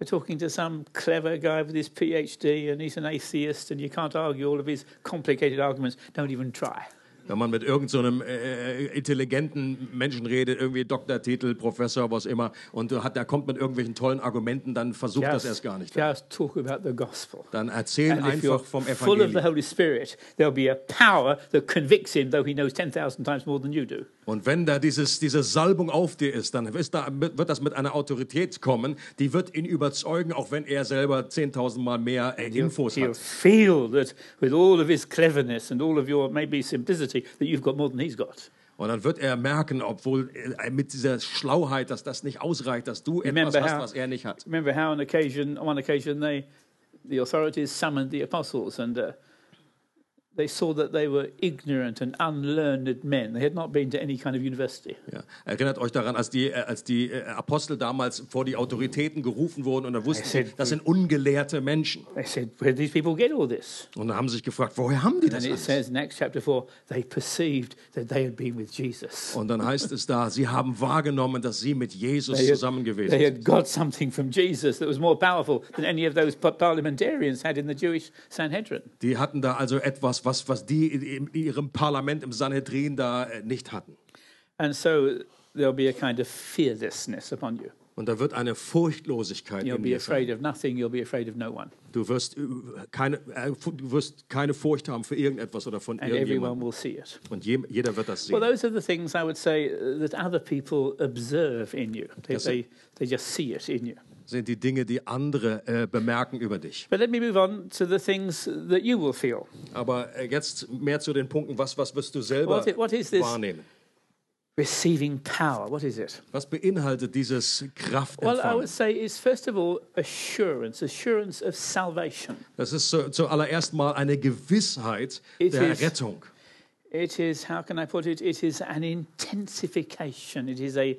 [SPEAKER 3] are talking to some clever guy with his PhD and he's an atheist and you can't argue all of his complicated arguments, don't even try.
[SPEAKER 2] Wenn man mit irgendeinem so äh, intelligenten Menschen redet, irgendwie Doktortitel, Professor, was immer, und hat, der kommt mit irgendwelchen tollen Argumenten, dann versucht das erst gar nicht.
[SPEAKER 3] just talk about the gospel.
[SPEAKER 2] Dann erzähl
[SPEAKER 3] And
[SPEAKER 2] einfach vom
[SPEAKER 3] full of the
[SPEAKER 2] Evangelium.
[SPEAKER 3] Holy Spirit, there'll be a power that convicts him, though he knows 10,000 times more than you do.
[SPEAKER 2] Und wenn da dieses, diese Salbung auf dir ist, dann ist da, wird das mit einer Autorität kommen, die wird ihn überzeugen, auch wenn er selber 10.000 Mal mehr äh, Infos
[SPEAKER 3] He'll
[SPEAKER 2] hat.
[SPEAKER 3] feel that with all of his cleverness and all of your maybe simplicity, that you've got more than he's got.
[SPEAKER 2] Und dann wird er merken, obwohl äh, mit dieser Schlauheit, dass das nicht ausreicht, dass du etwas hast, was er nicht hat.
[SPEAKER 3] Remember how on occasion, on one occasion, they, the authorities summoned the apostles and uh, they saw that they were ignorant and unlearned men. They had not been to any kind of university.
[SPEAKER 2] Ja. Erinnert euch daran, als die, äh, als die äh, Apostel damals vor die Autoritäten gerufen wurden und dann wussten sie,
[SPEAKER 3] said-
[SPEAKER 2] das sind ungelehrte Menschen.
[SPEAKER 3] They said, Where did these people get all this?
[SPEAKER 2] Und dann haben sie sich gefragt, woher haben die das
[SPEAKER 3] And it
[SPEAKER 2] alles?
[SPEAKER 3] says in Acts chapter 4, they perceived that they had been with Jesus.
[SPEAKER 2] Und dann heißt es da, sie haben wahrgenommen, dass sie mit Jesus
[SPEAKER 3] They
[SPEAKER 2] zusammen
[SPEAKER 3] had,
[SPEAKER 2] gewesen
[SPEAKER 3] they
[SPEAKER 2] sind.
[SPEAKER 3] had got something from Jesus that was more powerful than any of those pa- parliamentarians had in the Jewish Sanhedrin.
[SPEAKER 2] Die hatten da also etwas, was, was die in ihrem Parlament im Sanhedrin da äh, nicht hatten.
[SPEAKER 3] And so there'll be a kind of fearlessness upon you.
[SPEAKER 2] Und da wird eine Furchtlosigkeit
[SPEAKER 3] You'll
[SPEAKER 2] in
[SPEAKER 3] be
[SPEAKER 2] dir sein.
[SPEAKER 3] afraid of nothing, you'll be afraid of no one.
[SPEAKER 2] Du wirst, äh, keine, äh, du wirst keine Furcht haben für irgendetwas oder von
[SPEAKER 3] And
[SPEAKER 2] irgendjemandem. Und je, jeder wird das
[SPEAKER 3] Well,
[SPEAKER 2] sehen.
[SPEAKER 3] those are the things I would say uh, that other people observe in you. They, they, they just see it in you.
[SPEAKER 2] Sind die Dinge, die andere äh, bemerken über dich.
[SPEAKER 3] But let me move on to the things that you will feel.
[SPEAKER 2] Aber jetzt mehr zu den Punkten, was, was wirst du selber
[SPEAKER 3] What what is this?
[SPEAKER 2] wahrnehmen?
[SPEAKER 3] Receiving power, what is it?
[SPEAKER 2] Was beinhaltet dieses Kraft
[SPEAKER 3] Well, I would say it's first of all assurance, assurance of salvation.
[SPEAKER 2] Das ist zu, zuallererst mal eine Gewissheit
[SPEAKER 3] It
[SPEAKER 2] der
[SPEAKER 3] is-
[SPEAKER 2] Rettung.
[SPEAKER 3] It is, how can I put it? It is an intensification, it is a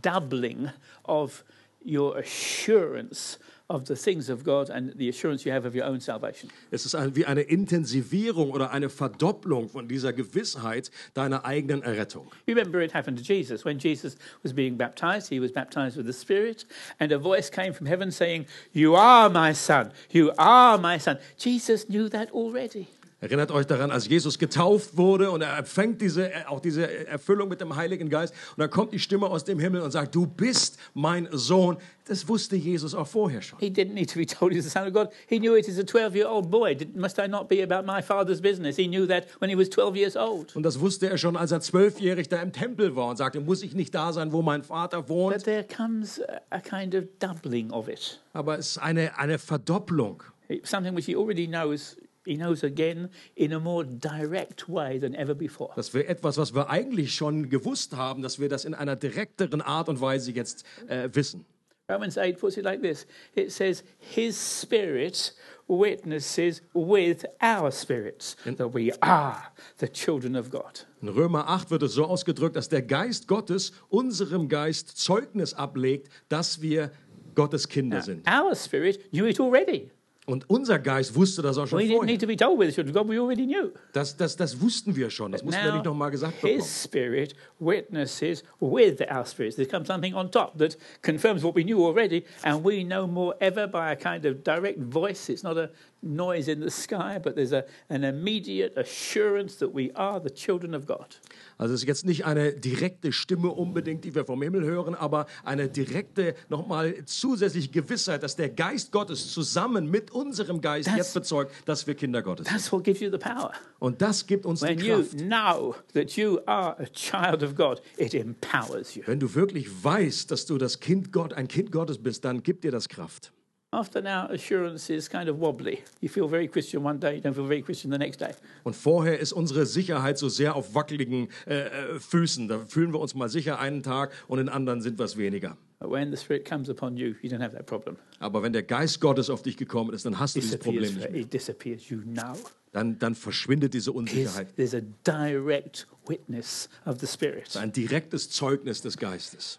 [SPEAKER 3] doubling of your assurance of the things of God and the assurance you have of your own salvation.
[SPEAKER 2] Es ist wie eine Intensivierung oder eine Verdopplung von dieser Gewissheit deiner eigenen Errettung.
[SPEAKER 3] You remember it happened to Jesus. When Jesus was being baptized, he was baptized with the Spirit, and a voice came from heaven saying, You are my son, you are my son. Jesus knew that already.
[SPEAKER 2] Erinnert euch daran, als Jesus getauft wurde und er empfängt diese, auch diese Erfüllung mit dem Heiligen Geist und dann kommt die Stimme aus dem Himmel und sagt, du bist mein Sohn. Das wusste Jesus auch vorher schon.
[SPEAKER 3] He didn't need to be told he's the Son of God. He knew it as a 12 year old boy. Did, must I not be about my father's business? He knew that when he was 12 years old.
[SPEAKER 2] Und das wusste er schon, als er zwölfjährig da im Tempel war und sagte, muss ich nicht da sein, wo mein Vater
[SPEAKER 3] But
[SPEAKER 2] wohnt?
[SPEAKER 3] there comes a, kind of doubling of it.
[SPEAKER 2] Aber es ist eine, eine Verdopplung.
[SPEAKER 3] Something which he already knows. He knows again in a more direct way than ever before.
[SPEAKER 2] Das wäre etwas, was wir eigentlich schon gewusst haben, dass wir das in einer direkteren Art und Weise jetzt äh, wissen.
[SPEAKER 3] Romans 8 puts it like this it says, His Spirit witnesses with our spirits that we are the children of God.
[SPEAKER 2] In Römer 8 wird es so ausgedrückt, dass der Geist Gottes unserem Geist Zeugnis ablegt, dass wir Gottes Kinder sind.
[SPEAKER 3] Our spirit knew it already.
[SPEAKER 2] Und unser Geist wusste das auch schon
[SPEAKER 3] We didn't
[SPEAKER 2] vorher.
[SPEAKER 3] to be told we already knew.
[SPEAKER 2] Das, das, das wussten wir schon. Das mussten wir
[SPEAKER 3] Now,
[SPEAKER 2] nicht nochmal gesagt bekommen.
[SPEAKER 3] His Spirit witnesses with our spirits. There comes something on top that confirms what we knew already, and we know more ever by a kind of direct voice. It's not a noise in the sky, but there's a, an immediate assurance that we are the children of God.
[SPEAKER 2] Also es ist jetzt nicht eine direkte Stimme unbedingt, die wir vom Himmel hören, aber eine direkte, nochmal zusätzliche Gewissheit, dass der Geist Gottes zusammen mit unserem Geist
[SPEAKER 3] Das-
[SPEAKER 2] jetzt bezeugt, dass wir Kinder Gottes sind.
[SPEAKER 3] That's what gives you the power.
[SPEAKER 2] Und das gibt uns die
[SPEAKER 3] you
[SPEAKER 2] Kraft.
[SPEAKER 3] know that you are a child of God, it empowers you.
[SPEAKER 2] Wenn du wirklich weißt, dass du das Kind Gott, ein Kind Gottes bist, dann gibt dir das Kraft.
[SPEAKER 3] After now, assurance is kind of wobbly. You feel very Christian one day, you don't feel very Christian the next day.
[SPEAKER 2] Und vorher ist unsere Sicherheit so sehr auf wackeligen äh, äh, Füßen. Da fühlen wir uns mal sicher einen Tag und in anderen sind wir es weniger.
[SPEAKER 3] But when the Spirit comes upon you, you don't have that problem.
[SPEAKER 2] Aber wenn der Geist Gottes auf dich gekommen ist, dann hast du dieses. Problem nicht mehr.
[SPEAKER 3] It disappears. You know.
[SPEAKER 2] Dann, dann verschwindet diese
[SPEAKER 3] There's,
[SPEAKER 2] Unsicherheit.
[SPEAKER 3] there's a direct witness of the Spirit.
[SPEAKER 2] Ein direktes Zeugnis des Geistes.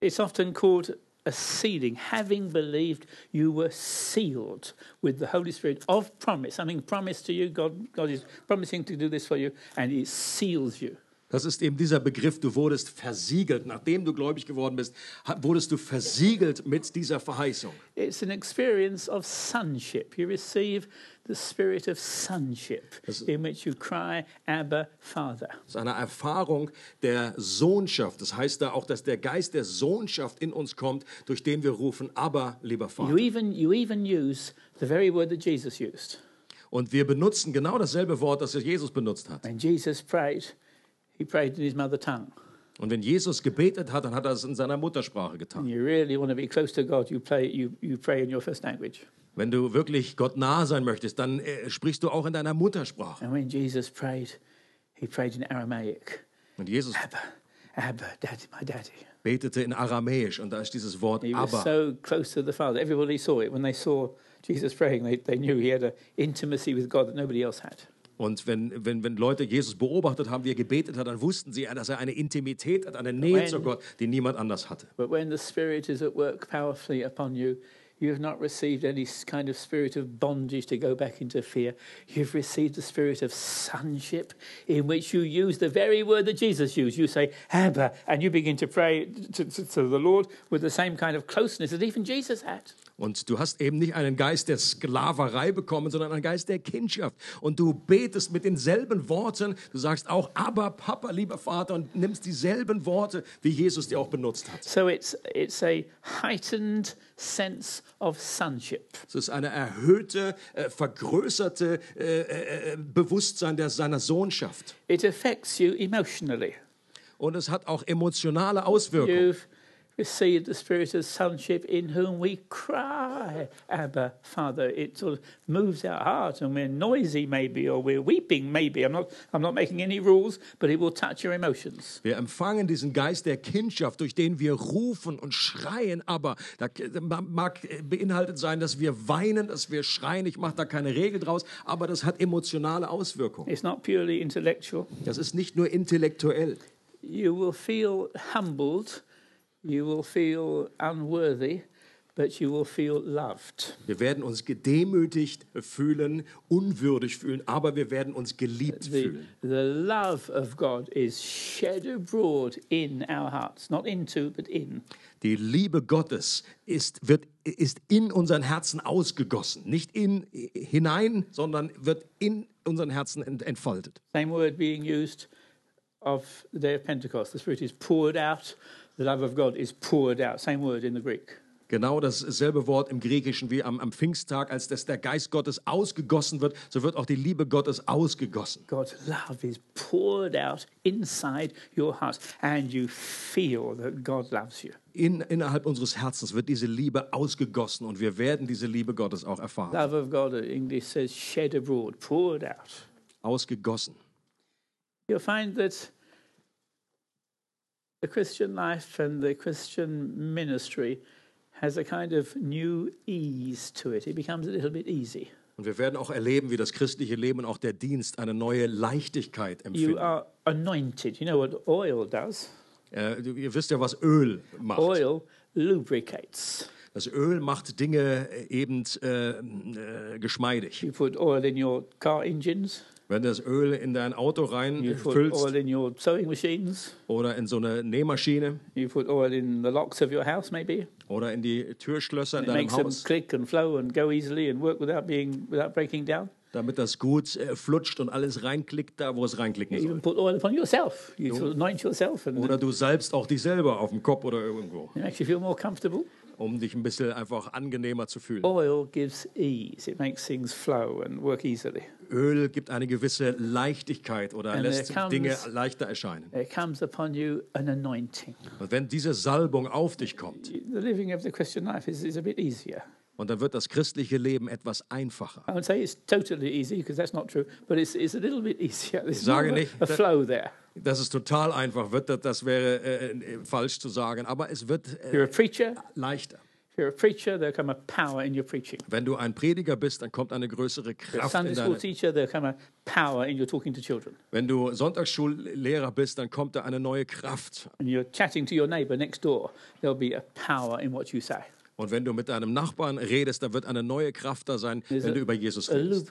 [SPEAKER 3] It's often called a sealing. Having believed, you were sealed with the Holy Spirit of promise. Something promised to you. God, God is promising to do this for you, and He seals you.
[SPEAKER 2] Das ist eben dieser Begriff, du wurdest versiegelt. Nachdem du gläubig geworden bist, wurdest du versiegelt mit dieser Verheißung.
[SPEAKER 3] It's an experience of sonship. You receive the spirit of sonship, in which you cry, Abba, Father.
[SPEAKER 2] Das ist eine Erfahrung der Sohnschaft. Das heißt da auch, dass der Geist der Sohnschaft in uns kommt, durch den wir rufen, aber lieber
[SPEAKER 3] You
[SPEAKER 2] Vater.
[SPEAKER 3] even, you even use the very word that Jesus used.
[SPEAKER 2] Und wir benutzen genau dasselbe Wort, das Jesus benutzt hat.
[SPEAKER 3] When Jesus prayed, he prayed in his mother tongue.
[SPEAKER 2] Und wenn Jesus gebetet hat, dann hat er es in seiner Muttersprache getan.
[SPEAKER 3] You really want to be close to God, you, you, you pray in your first language.
[SPEAKER 2] Wenn du wirklich Gott nah sein möchtest, dann äh, sprichst du auch in deiner Muttersprache.
[SPEAKER 3] And when Jesus prayed, he prayed in Aramaic.
[SPEAKER 2] Und Jesus
[SPEAKER 3] Abba, Abba, Daddy, my daddy.
[SPEAKER 2] betete in Aramäisch und da ist dieses Wort
[SPEAKER 3] He was
[SPEAKER 2] aber.
[SPEAKER 3] so close to the Father. Everybody saw it. When they saw Jesus praying, they, they knew he had an intimacy with God that nobody else had.
[SPEAKER 2] Und wenn, wenn, wenn Leute Jesus beobachtet haben, wie er gebetet hat, dann wussten sie, dass er eine Intimität hat, eine Nähe
[SPEAKER 3] When-
[SPEAKER 2] zu Gott, die niemand anders hatte.
[SPEAKER 3] But when the Spirit is at work powerfully upon you, you have not received any kind of spirit of bondage to go back into fear. You've received the spirit of sonship, in which you use the very word that Jesus used. You say, Abba, and you begin to pray to, to, to the Lord with the same kind of closeness that even Jesus had.
[SPEAKER 2] Und du hast eben nicht einen Geist der Sklaverei bekommen, sondern einen Geist der Kindschaft. Und du betest mit denselben Worten. Du sagst auch, aber Papa, lieber Vater, und nimmst dieselben Worte, wie Jesus die auch benutzt hat.
[SPEAKER 3] So it's, it's a heightened sense of sonship.
[SPEAKER 2] Es ist eine erhöhte, äh, vergrößerte äh, äh, Bewusstsein der, seiner Sohnschaft.
[SPEAKER 3] It affects you emotionally.
[SPEAKER 2] Und es hat auch emotionale Auswirkungen.
[SPEAKER 3] You've received the spirit of sonship in whom we cry, Abba, Father. It sort of moves our heart, and we're noisy, maybe, or we're weeping, maybe. I'm not, I'm not making any rules, but it will touch your emotions.
[SPEAKER 2] Wir empfangen diesen Geist der Kindschaft, durch den wir rufen und schreien, aber da mag beinhaltet sein, dass wir weinen, dass wir schreien. Ich mache da keine Regel draus, aber das hat emotionale Auswirkungen.
[SPEAKER 3] It's not purely intellectual.
[SPEAKER 2] Das ist nicht nur intellektuell.
[SPEAKER 3] You will feel humbled, you will feel unworthy, but you will feel loved.
[SPEAKER 2] Wir werden uns gedemütigt fühlen, unwürdig fühlen, aber wir werden uns geliebt
[SPEAKER 3] The,
[SPEAKER 2] fühlen.
[SPEAKER 3] the love of God is shed abroad in our hearts, not into, but in.
[SPEAKER 2] Die Liebe Gottes ist, wird, ist in unseren Herzen ausgegossen. Nicht in, hinein, sondern wird in unseren Herzen ent, entfaltet.
[SPEAKER 3] Same word being used of the day of Pentecost. The Spirit is poured out, the love of God is poured out. Same word in the Greek.
[SPEAKER 2] Genau dasselbe Wort im Griechischen wie am, am Pfingsttag, als dass der Geist Gottes ausgegossen wird, so wird auch die Liebe Gottes ausgegossen.
[SPEAKER 3] God's love is poured out inside your heart, and you feel that God loves you.
[SPEAKER 2] In, innerhalb unseres Herzens wird diese Liebe ausgegossen und wir werden diese Liebe Gottes auch erfahren.
[SPEAKER 3] Love of God, in English says shed abroad, poured out.
[SPEAKER 2] Ausgegossen.
[SPEAKER 3] You'll find that the Christian life and the Christian ministry has a kind of new ease to it. It becomes a little bit easy.
[SPEAKER 2] Und wir werden auch erleben, wie das christliche Leben und auch der Dienst eine neue Leichtigkeit
[SPEAKER 3] You
[SPEAKER 2] empfinden.
[SPEAKER 3] are anointed. You know what oil does?
[SPEAKER 2] Äh, ihr wisst ja, was Öl macht.
[SPEAKER 3] Oil lubricates.
[SPEAKER 2] Das Öl macht Dinge eben äh, äh, geschmeidig.
[SPEAKER 3] You put oil in your car engines.
[SPEAKER 2] Wenn du das Öl in dein Auto rein
[SPEAKER 3] You put
[SPEAKER 2] füllst
[SPEAKER 3] oil in your sewing machines.
[SPEAKER 2] oder in so eine Nähmaschine
[SPEAKER 3] You put oil in the locks of your house, maybe.
[SPEAKER 2] oder in die Türschlösser in deinem
[SPEAKER 3] makes them
[SPEAKER 2] Haus,
[SPEAKER 3] click and flow and go easily and work without being without breaking down.
[SPEAKER 2] damit das gut äh, flutscht und alles reinklickt da, wo es reinklicken
[SPEAKER 3] You
[SPEAKER 2] soll.
[SPEAKER 3] even put oil upon yourself. You and
[SPEAKER 2] Oder du salbst auch dich selber auf dem Kopf oder irgendwo,
[SPEAKER 3] it makes you feel more comfortable.
[SPEAKER 2] Um dich ein bisschen einfach angenehmer zu fühlen.
[SPEAKER 3] Oil gives ease. It makes things flow and work easily.
[SPEAKER 2] Öl gibt eine gewisse Leichtigkeit oder
[SPEAKER 3] And
[SPEAKER 2] lässt
[SPEAKER 3] comes-
[SPEAKER 2] Dinge leichter erscheinen.
[SPEAKER 3] There comes upon you an anointing.
[SPEAKER 2] Und wenn diese Salbung auf dich kommt,
[SPEAKER 3] The living of the Christian life is, is a bit easier.
[SPEAKER 2] und dann wird das christliche Leben etwas einfacher.
[SPEAKER 3] I would say it's totally easy because that's not true, but it's, it's a little bit easier. There's
[SPEAKER 2] sage nicht,
[SPEAKER 3] a, a
[SPEAKER 2] that-
[SPEAKER 3] flow there.
[SPEAKER 2] Dass es total einfach wird, das- das wäre äh, äh, falsch zu sagen, aber es wird äh,
[SPEAKER 3] preacher,
[SPEAKER 2] leichter.
[SPEAKER 3] if you're a preacher, there'll come a power in your preaching.
[SPEAKER 2] Wenn du ein Prediger bist, dann kommt eine größere Kraft in deine.
[SPEAKER 3] teacher, there'll come a power in your talking to children.
[SPEAKER 2] Wenn du Sonntagsschullehrer bist, dann kommt da eine neue Kraft.
[SPEAKER 3] And you're chatting to your neighbour next door, there'll be a power in what you say.
[SPEAKER 2] Und wenn du mit deinem Nachbarn redest, da wird eine neue Kraft da sein,
[SPEAKER 3] There's
[SPEAKER 2] wenn du über Jesus redest.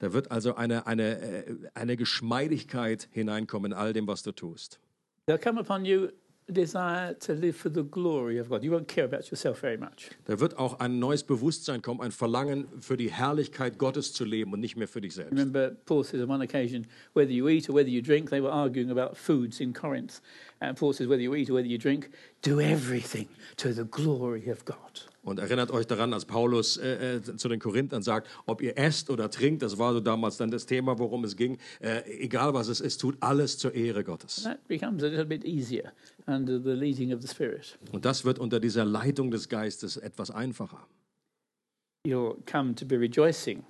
[SPEAKER 2] Da wird also eine, eine, äh, eine Geschmeidigkeit hineinkommen in all dem, was du tust.
[SPEAKER 3] There'll come upon you a desire to live for the glory of God. You won't care about yourself very much.
[SPEAKER 2] Da wird auch ein neues Bewusstsein kommen, ein Verlangen für die Herrlichkeit Gottes zu leben und nicht mehr für dich selbst.
[SPEAKER 3] Remember, Paul says on one occasion, whether you eat or whether you drink, they were arguing about foods in Corinth. And Paul says, whether you eat or whether you drink, do everything to the glory of God.
[SPEAKER 2] Und erinnert euch daran, als Paulus äh, äh, zu den Korinthern sagt, ob ihr esst oder trinkt, das war so damals dann das Thema, worum es ging, äh, egal was es ist, tut alles zur Ehre Gottes.
[SPEAKER 3] That becomes a little bit easier under the leading of the Spirit.
[SPEAKER 2] Und das wird unter dieser Leitung des Geistes etwas einfacher.
[SPEAKER 3] You'll come to be rejoicing.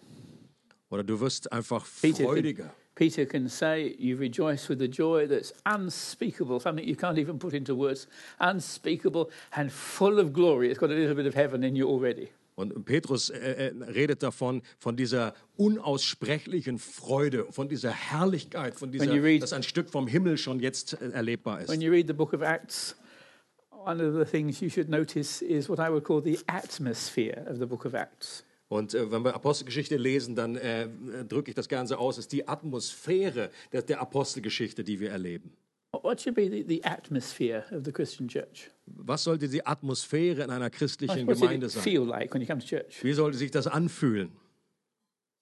[SPEAKER 2] Oder du wirst einfach
[SPEAKER 3] Peter
[SPEAKER 2] freudiger.
[SPEAKER 3] can, Peter can say, You rejoice with a joy that's unspeakable, something you can't even put into words, unspeakable and full of glory. It's got a little bit of heaven in you already.
[SPEAKER 2] Und Petrus äh, äh, redet davon, von dieser unaussprechlichen Freude, von dieser Herrlichkeit, von dieser,
[SPEAKER 3] read-
[SPEAKER 2] dass ein Stück vom Himmel schon jetzt äh, erlebbar ist.
[SPEAKER 3] When you read the book of Acts, one of the things you should notice is what I would call the atmosphere of the book of Acts.
[SPEAKER 2] Und äh, wenn wir Apostelgeschichte lesen, dann äh, drücke ich das Ganze aus, ist die Atmosphäre der, der Apostelgeschichte, die wir erleben.
[SPEAKER 3] What should be the, the atmosphere of the Christian church?
[SPEAKER 2] Was sollte die Atmosphäre in einer christlichen
[SPEAKER 3] What
[SPEAKER 2] Gemeinde sein?
[SPEAKER 3] feel like when you come to church?
[SPEAKER 2] Wie sollte sich das anfühlen?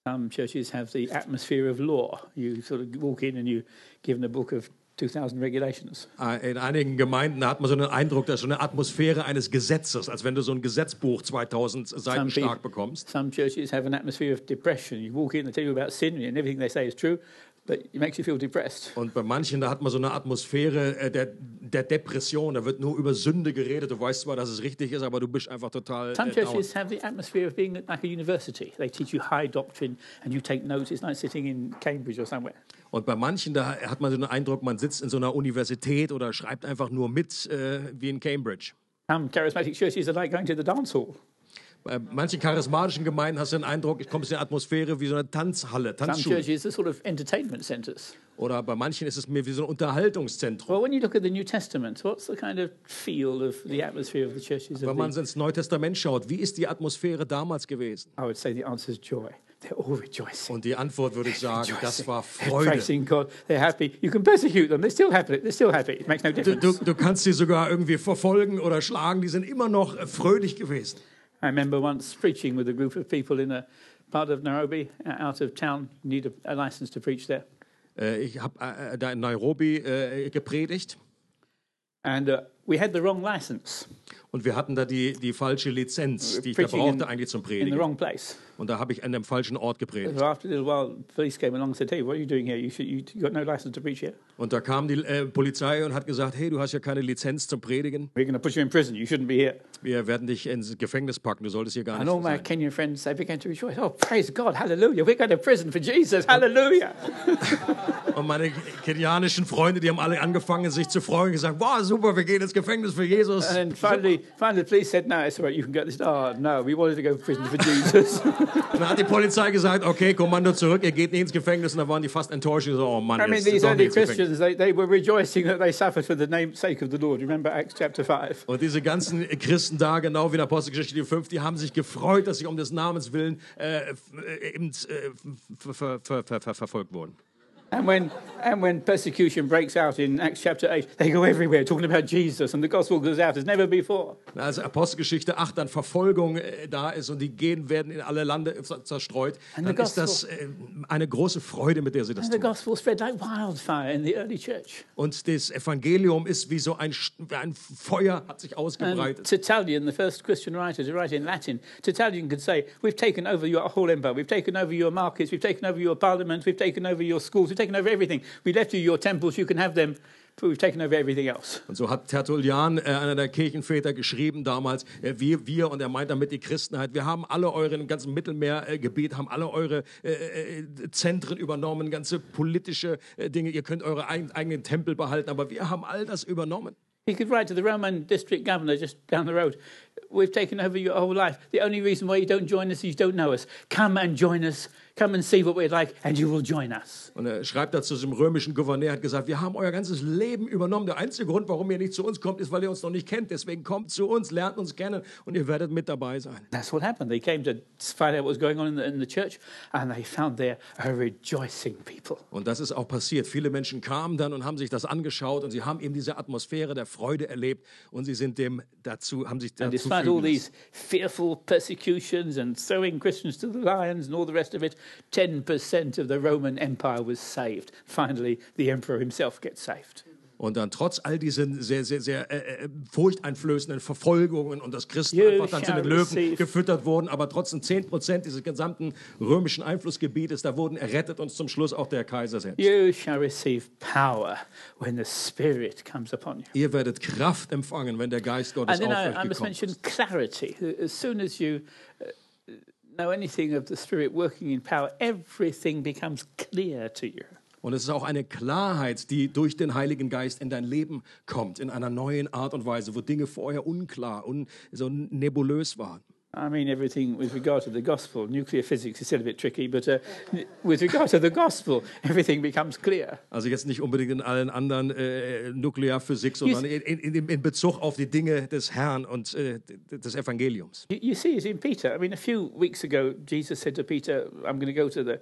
[SPEAKER 3] Some churches have the atmosphere of law. You sort of walk in and you're given a book of 2,000 regulations.
[SPEAKER 2] Äh, In einigen Gemeinden hat man so einen Eindruck, dass so eine Atmosphäre eines Gesetzes, als wenn du so ein Gesetzbuch 2000 Seiten stark bekommst.
[SPEAKER 3] Some churches have an atmosphere of depression. You walk in, they tell you about sin, and everything they say is true, but it makes you feel depressed.
[SPEAKER 2] Und bei manchen, da hat man so eine Atmosphäre äh, der, der Depression. Da wird nur über Sünde geredet. Du weißt zwar, dass es richtig ist, aber du bist einfach total.
[SPEAKER 3] Some
[SPEAKER 2] Äh, down.
[SPEAKER 3] churches have the atmosphere of being like a university. They teach you high doctrine and you take notes. It's like sitting in Cambridge or somewhere.
[SPEAKER 2] Und bei manchen, da hat man so den Eindruck, man sitzt in so einer Universität oder schreibt einfach nur mit, äh, wie in Cambridge.
[SPEAKER 3] Some charismatic churches are like going to the dance hall.
[SPEAKER 2] Bei manchen charismatischen Gemeinden hast du den Eindruck, ich komme in eine Atmosphäre wie so eine Tanzhalle,
[SPEAKER 3] Some
[SPEAKER 2] Tanzschule.
[SPEAKER 3] churches are sort of entertainment centers.
[SPEAKER 2] Oder bei manchen ist es mehr wie so ein Unterhaltungszentrum.
[SPEAKER 3] Well, when you look at the New Testament, what's the kind of feel of the atmosphere of the churches
[SPEAKER 2] Wenn man ins Neue Testament schaut, wie ist die Atmosphäre damals gewesen?
[SPEAKER 3] I would say the answer is joy. They're all rejoicing.
[SPEAKER 2] Und die Antwort würde ich sagen, das war
[SPEAKER 3] They're
[SPEAKER 2] Freude.
[SPEAKER 3] praising God. They're happy. You can persecute them. They're still happy. They're still happy. It makes no
[SPEAKER 2] Du,
[SPEAKER 3] difference.
[SPEAKER 2] du, du kannst sie sogar irgendwie verfolgen oder schlagen, die sind immer noch äh, fröhlich gewesen.
[SPEAKER 3] I remember once preaching with a group of people in a part of Nairobi, uh, out of town. Need a, a license to preach there.
[SPEAKER 2] Uh, äh, Ich uh, habe äh, uh, da in Nairobi äh, gepredigt
[SPEAKER 3] And uh, we had the wrong license
[SPEAKER 2] und wir hatten da die, die falsche Lizenz, die ich da
[SPEAKER 3] Preaching in-
[SPEAKER 2] eigentlich zum
[SPEAKER 3] in the wrong place.
[SPEAKER 2] Und da habe ich an dem falschen Ort gepredigt.
[SPEAKER 3] So after a little while, police came along and said, "Hey, what are you doing here? You, should, you you got no license to preach here.
[SPEAKER 2] Und da kam die äh, Polizei und hat gesagt, hey, du hast ja keine Lizenz zum Predigen.
[SPEAKER 3] We're going to put you in prison. You shouldn't be here."
[SPEAKER 2] Wir werden dich ins Gefängnis packen, du solltest hier gar
[SPEAKER 3] And
[SPEAKER 2] nicht
[SPEAKER 3] all my
[SPEAKER 2] sein.
[SPEAKER 3] Kenyan friends, they began to rejoice. Oh, praise God, hallelujah! We're going to prison for Jesus, hallelujah!
[SPEAKER 2] Und meine kenianischen Freunde, die haben alle angefangen, sich zu freuen und gesagt, wow, super, wir gehen ins Gefängnis für Jesus.
[SPEAKER 3] And finally, finally, the police said, "No, it's all right. You can go." Said, "Oh no, we wanted to go to prison for Jesus."
[SPEAKER 2] Dann hat die Polizei gesagt, okay, Kommando zurück, ihr geht nicht ins Gefängnis. Und da waren die fast enttäuscht. Und so, oh Mann,
[SPEAKER 3] I mean, these
[SPEAKER 2] doch
[SPEAKER 3] early
[SPEAKER 2] nicht ins Gefängnis.
[SPEAKER 3] Christians, they, they were rejoicing that they suffered for the name sake of the Lord. Remember Acts chapter 5?
[SPEAKER 2] Und diese ganzen Christen da, genau wie in Apostelgeschichte die 5, die haben sich gefreut, dass sie um des Namens willen äh, äh, eben, äh, ver, ver, ver, verfolgt wurden.
[SPEAKER 3] And when, and when persecution breaks out in Acts chapter 8, they go everywhere talking about Jesus, and the gospel goes out as never before.
[SPEAKER 2] Als Apostelgeschichte 8 dann Verfolgung äh, da ist und die gehen werden in alle Lande zer- zerstreut,
[SPEAKER 3] And
[SPEAKER 2] dann
[SPEAKER 3] the
[SPEAKER 2] ist das äh, eine große Freude, mit der sie das tun.
[SPEAKER 3] gospel spread like wildfire in the early church.
[SPEAKER 2] Und das Evangelium ist wie so ein, ein Feuer, hat sich ausgebreitet.
[SPEAKER 3] Tertullian, the first Christian writer to write in Latin, Tertullian could say, We've taken over your whole empire. We've taken over your markets. We've taken over your parliaments. We've taken over your schools. We've taken over everything. We left you your temples. You can have them, but we've taken over everything else.
[SPEAKER 2] Und so hat Tertullian, äh, einer der Kirchenväter, geschrieben damals, äh, wir, wir, und er meint damit die Christenheit, wir haben alle eure, im ganzen Mittelmeergebiet, haben alle eure äh, äh, Zentren übernommen, ganze politische äh, Dinge, ihr könnt eure ein, eigenen Tempel behalten, aber wir haben all das übernommen.
[SPEAKER 3] He could write to the Roman district governor just down the road, We've taken over your whole life. The only reason why you don't join us is you don't know us. Come and join us. Come and see what we're like, and you will join us.
[SPEAKER 2] Und er schreibt dazu zum römischen Gouverneur, hat gesagt, wir haben euer ganzes Leben übernommen. Der einzige Grund, warum ihr nicht zu uns kommt, ist, weil ihr uns noch nicht kennt. Deswegen kommt zu uns, lernt uns kennen und ihr werdet mit dabei sein.
[SPEAKER 3] That's what happened. They came to find out what was going on in the, in the church, and they found there a rejoicing people.
[SPEAKER 2] Und das ist auch passiert. Viele Menschen kamen dann und haben sich das angeschaut und sie haben eben diese Atmosphäre der Freude erlebt und sie sind dem dazu, haben sich
[SPEAKER 3] And
[SPEAKER 2] dazu
[SPEAKER 3] despite all these fearful persecutions and throwing Christians to the lions and all the rest of it, 10% of the Roman Empire was saved. Finally, the emperor himself gets saved.
[SPEAKER 2] Und dann trotz all diesen sehr, sehr, sehr äh, äh, furchteinflößenden Verfolgungen und das Christen
[SPEAKER 3] You
[SPEAKER 2] einfach dann zu den Löwen
[SPEAKER 3] receive-
[SPEAKER 2] gefüttert wurden, aber trotzdem 10 Prozent dieses gesamten römischen Einflussgebietes, da wurden errettet und zum Schluss auch der Kaiser selbst.
[SPEAKER 3] You shall receive power when the Spirit comes upon you.
[SPEAKER 2] Ihr werdet Kraft empfangen, wenn der Geist Gottes
[SPEAKER 3] And then
[SPEAKER 2] auf
[SPEAKER 3] I,
[SPEAKER 2] euch
[SPEAKER 3] I must
[SPEAKER 2] gekommen
[SPEAKER 3] mention
[SPEAKER 2] ist.
[SPEAKER 3] clarity. As soon as you uh, know anything of the Spirit working in power, everything becomes clear to you.
[SPEAKER 2] Und es ist auch eine Klarheit, die durch den Heiligen Geist in dein Leben kommt, in einer neuen Art und Weise, wo Dinge vorher unklar und so nebulös waren.
[SPEAKER 3] I mean, everything with regard to the gospel. Nuclear physics is still a bit tricky, but uh, with regard to the gospel, everything becomes clear.
[SPEAKER 2] Also jetzt nicht unbedingt in allen anderen äh, Nuklearphysik, sondern in, in, in, Bezug auf die Dinge des Herrn und äh, des Evangeliums.
[SPEAKER 3] You, you see it in Peter. I mean, a few weeks ago, Jesus said to Peter, I'm going to go to the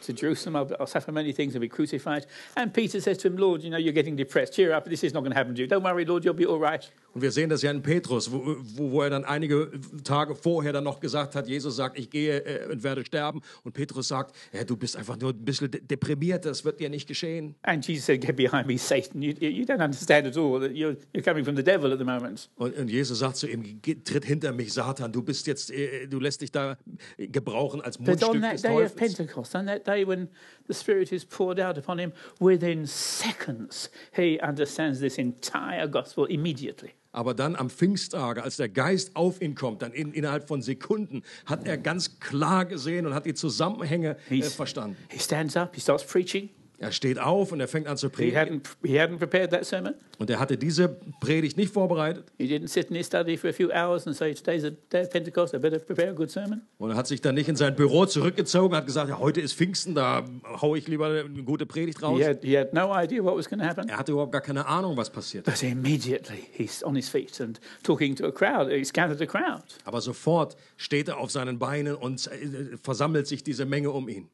[SPEAKER 3] to Jerusalem. I'll, I'll suffer many things and be crucified. And Peter says to him, Lord, you know, you're getting depressed. Cheer up. This is not going to happen to you. Don't worry, Lord, you'll be all right.
[SPEAKER 2] Und wir sehen das ja in Petrus, wo, wo, er dann einige Tage vorher dann noch gesagt hat, Jesus sagt, ich gehe äh, und werde sterben. Und Petrus sagt, ja, du bist einfach nur ein bisschen de deprimiert, das wird dir nicht geschehen.
[SPEAKER 3] And Jesus said, Get behind me, Satan. You, you don't understand at all you're, you're coming from the devil at the moment.
[SPEAKER 2] Und, und Jesus sagt zu ihm, "Geh- tritt hinter mich, Satan, du bist jetzt, äh, du lässt dich da gebrauchen als
[SPEAKER 3] But on
[SPEAKER 2] Mundstück
[SPEAKER 3] that
[SPEAKER 2] des
[SPEAKER 3] day of
[SPEAKER 2] Teufels.
[SPEAKER 3] Pentecost, on that day when the Spirit is poured out upon him, within seconds, he understands this entire gospel immediately.
[SPEAKER 2] Aber dann am Pfingsttage, als der Geist auf ihn kommt, dann in, innerhalb von Sekunden, hat er ganz klar gesehen und hat die Zusammenhänge äh, verstanden.
[SPEAKER 3] He stands up, he starts preaching.
[SPEAKER 2] Er steht auf und er fängt an zu
[SPEAKER 3] He
[SPEAKER 2] predigen.
[SPEAKER 3] hadn't, he hadn't prepared that sermon.
[SPEAKER 2] Und er hatte diese Predigt nicht vorbereitet.
[SPEAKER 3] He didn't sit in his study for a few hours and say, Today's the day of Pentecost, I better prepare a good sermon.
[SPEAKER 2] Und er hat sich dann nicht in sein Büro zurückgezogen, hat gesagt, ja, heute ist Pfingsten, da haue ich lieber eine gute Predigt raus.
[SPEAKER 3] He had, he had no idea what was going to happen.
[SPEAKER 2] Er hatte überhaupt gar keine Ahnung, was passiert.
[SPEAKER 3] But immediately he's on his feet and talking to a crowd. He's gathered a crowd.
[SPEAKER 2] Aber sofort steht er auf seinen Beinen und äh, versammelt sich diese Menge um ihn.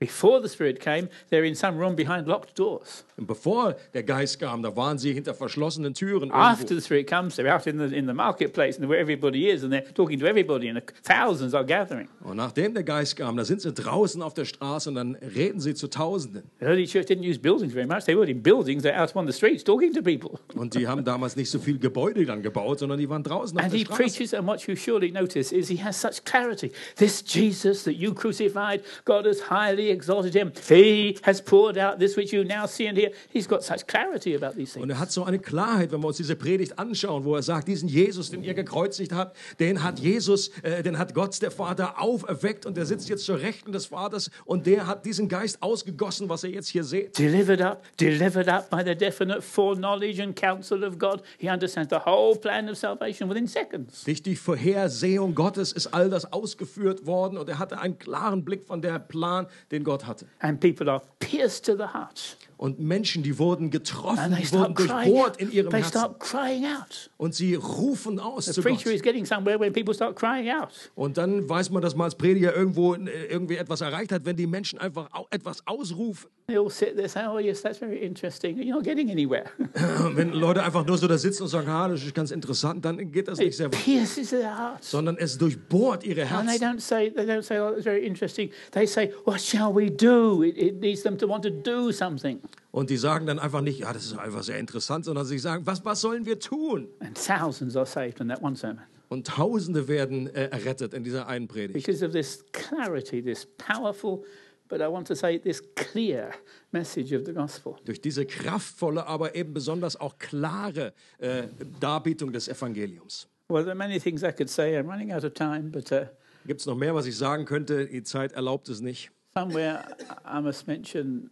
[SPEAKER 3] Before the Spirit came, they're in some room behind locked doors.
[SPEAKER 2] Und bevor der Geist kam, da waren sie hinter verschlossenen Türen.
[SPEAKER 3] After the Spirit comes, they're out in the, in the marketplace and where everybody is and they're talking to everybody and thousands are gathering.
[SPEAKER 2] Und nachdem der Geist kam, da sind sie draußen auf der Straße und dann reden sie zu Tausenden.
[SPEAKER 3] The early church didn't use buildings very much. They weren't in buildings, they're out on the streets talking to people.
[SPEAKER 2] Und die haben damals nicht so viel Gebäude dann gebaut, sondern die waren draußen auf
[SPEAKER 3] And
[SPEAKER 2] der
[SPEAKER 3] he preaches, and what you surely notice is he has such clarity. This Jesus that you crucified, God has highly exalted him. He has poured out this which you now see and hear. He's got such clarity about these
[SPEAKER 2] Und
[SPEAKER 3] things.
[SPEAKER 2] er hat so eine Klarheit, wenn wir uns diese Predigt anschauen, wo er sagt, diesen Jesus, den ihr gekreuzigt habt, den hat Jesus, äh, den hat Gott, der Vater, auferweckt und der sitzt jetzt zur Rechten des Vaters und der hat diesen Geist ausgegossen, was ihr jetzt hier seht.
[SPEAKER 3] Delivered up, delivered up by the definite foreknowledge and counsel of God. He understands the whole plan of salvation within seconds.
[SPEAKER 2] Durch die Vorhersehung Gottes ist all das ausgeführt worden und er hatte einen klaren Blick von der Plan, den Gott hatte.
[SPEAKER 3] And people are pierced to the heart.
[SPEAKER 2] Und Menschen, die wurden getroffen, die wurden durchbohrt in ihrem
[SPEAKER 3] They
[SPEAKER 2] Herzen.
[SPEAKER 3] start crying out.
[SPEAKER 2] Und sie rufen aus
[SPEAKER 3] The
[SPEAKER 2] zu
[SPEAKER 3] preacher
[SPEAKER 2] Gott.
[SPEAKER 3] is getting somewhere when people start crying out.
[SPEAKER 2] Und dann weiß man, dass man als Prediger irgendwo äh, irgendwie etwas erreicht hat, wenn die Menschen einfach etwas ausrufen.
[SPEAKER 3] They all sit there saying, Oh, yes, that's very interesting. You're not getting anywhere.
[SPEAKER 2] Wenn Leute einfach nur so da sitzen und sagen, ah, das ist ganz interessant, dann geht das nicht sehr
[SPEAKER 3] it
[SPEAKER 2] weit. Sondern es durchbohrt ihre
[SPEAKER 3] And they
[SPEAKER 2] Herzen.
[SPEAKER 3] don't say, they don't say, oh, that's very interesting. They say, what shall we do? It, it needs them to want to do something.
[SPEAKER 2] Und die sagen dann einfach nicht, ja, das ist einfach sehr interessant, sondern sie sagen, was, was sollen wir tun?
[SPEAKER 3] And thousands are saved in that one sermon
[SPEAKER 2] Und Tausende werden äh, errettet in dieser einen Predigt.
[SPEAKER 3] because of this clarity, this powerful, but I want to say this clear message of the gospel.
[SPEAKER 2] Durch diese kraftvolle, aber eben besonders auch klare äh, Darbietung des Evangeliums.
[SPEAKER 3] Well, there are many things I could say. I'm running out of time, but uh,
[SPEAKER 2] Gibt es noch mehr, was ich sagen könnte? Die Zeit erlaubt es nicht.
[SPEAKER 3] somewhere I must mention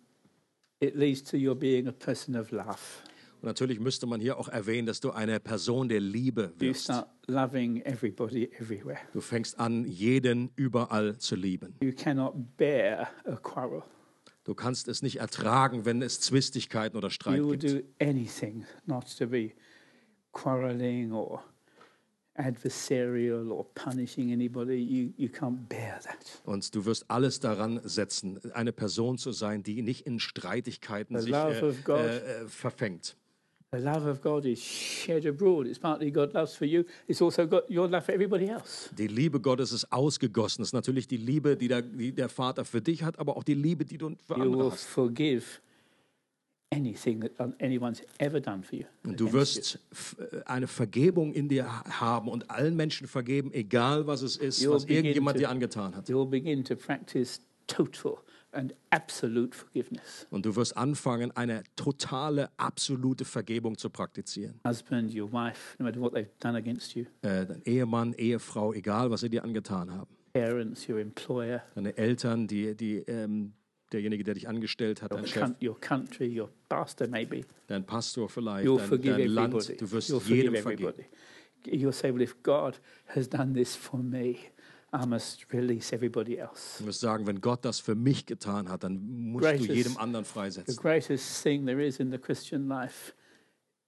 [SPEAKER 3] it leads to your being a person of love.
[SPEAKER 2] Und natürlich müsste man hier auch erwähnen, dass du eine Person der Liebe
[SPEAKER 3] You
[SPEAKER 2] wirst.
[SPEAKER 3] start loving everybody everywhere.
[SPEAKER 2] Du fängst an, jeden überall zu lieben.
[SPEAKER 3] You cannot bear a quarrel.
[SPEAKER 2] Du kannst es nicht ertragen, wenn es Zwistigkeiten oder Streit gibt.
[SPEAKER 3] Adversarial or punishing anybody. You, you can't bear that.
[SPEAKER 2] Und du wirst alles daran setzen, eine Person zu sein, die nicht in Streitigkeiten
[SPEAKER 3] The
[SPEAKER 2] sich
[SPEAKER 3] love
[SPEAKER 2] äh,
[SPEAKER 3] of God.
[SPEAKER 2] äh, äh, verfängt.
[SPEAKER 3] The love of God is shed abroad. It's partly God loves for you. It's also got your love for everybody else.
[SPEAKER 2] Die Liebe Gottes ist ausgegossen. Das ist natürlich die Liebe, die der, die der Vater für dich hat, aber auch die Liebe, die du für
[SPEAKER 3] You
[SPEAKER 2] andere
[SPEAKER 3] will
[SPEAKER 2] hast.
[SPEAKER 3] forgive anything that anyone's ever done for you.
[SPEAKER 2] Und du wirst äh, eine Vergebung in dir haben und allen Menschen vergeben, egal was es ist,
[SPEAKER 3] You'll
[SPEAKER 2] was irgendjemand
[SPEAKER 3] to-
[SPEAKER 2] dir angetan hat.
[SPEAKER 3] you. You'll begin to practice total and absolute forgiveness.
[SPEAKER 2] Und du wirst anfangen, eine totale, absolute Vergebung zu praktizieren.
[SPEAKER 3] Husband, your wife, no matter what they've done against you,
[SPEAKER 2] Äh, dein Ehemann, Ehefrau, egal was sie dir angetan haben.
[SPEAKER 3] parents, your employer,
[SPEAKER 2] Deine Eltern, die, die, ähm, derjenige, der dich angestellt hat,
[SPEAKER 3] your,
[SPEAKER 2] dein Chef,
[SPEAKER 3] your country, your pastor, maybe.
[SPEAKER 2] dein Pastor vielleicht,
[SPEAKER 3] You'll
[SPEAKER 2] dein, dein Land.
[SPEAKER 3] everybody.
[SPEAKER 2] Du wirst
[SPEAKER 3] You'll
[SPEAKER 2] jedem vergeben.
[SPEAKER 3] You'll say, well, if God has done this for me, I must release everybody else.
[SPEAKER 2] Du wirst sagen, wenn Gott das für mich getan hat, dann musst du
[SPEAKER 3] Gracious-
[SPEAKER 2] jedem anderen
[SPEAKER 3] The
[SPEAKER 2] freisetzen.
[SPEAKER 3] greatest thing there is in the Christian life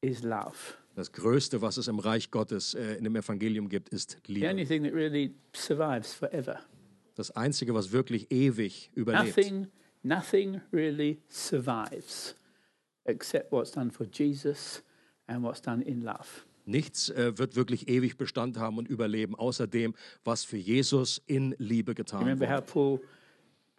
[SPEAKER 3] is love.
[SPEAKER 2] Das Größte, was es im Reich Gottes äh, in dem Evangelium gibt, ist
[SPEAKER 3] The
[SPEAKER 2] Liebe.
[SPEAKER 3] only thing that really survives forever.
[SPEAKER 2] Das Einzige, was wirklich ewig überlebt.
[SPEAKER 3] Nothing, nothing really survives except what's done for Jesus and what's done in love.
[SPEAKER 2] Nichts äh, wird wirklich ewig Bestand haben und überleben, außer dem, was für Jesus in Liebe getan
[SPEAKER 3] Remember how
[SPEAKER 2] wurde.
[SPEAKER 3] Paul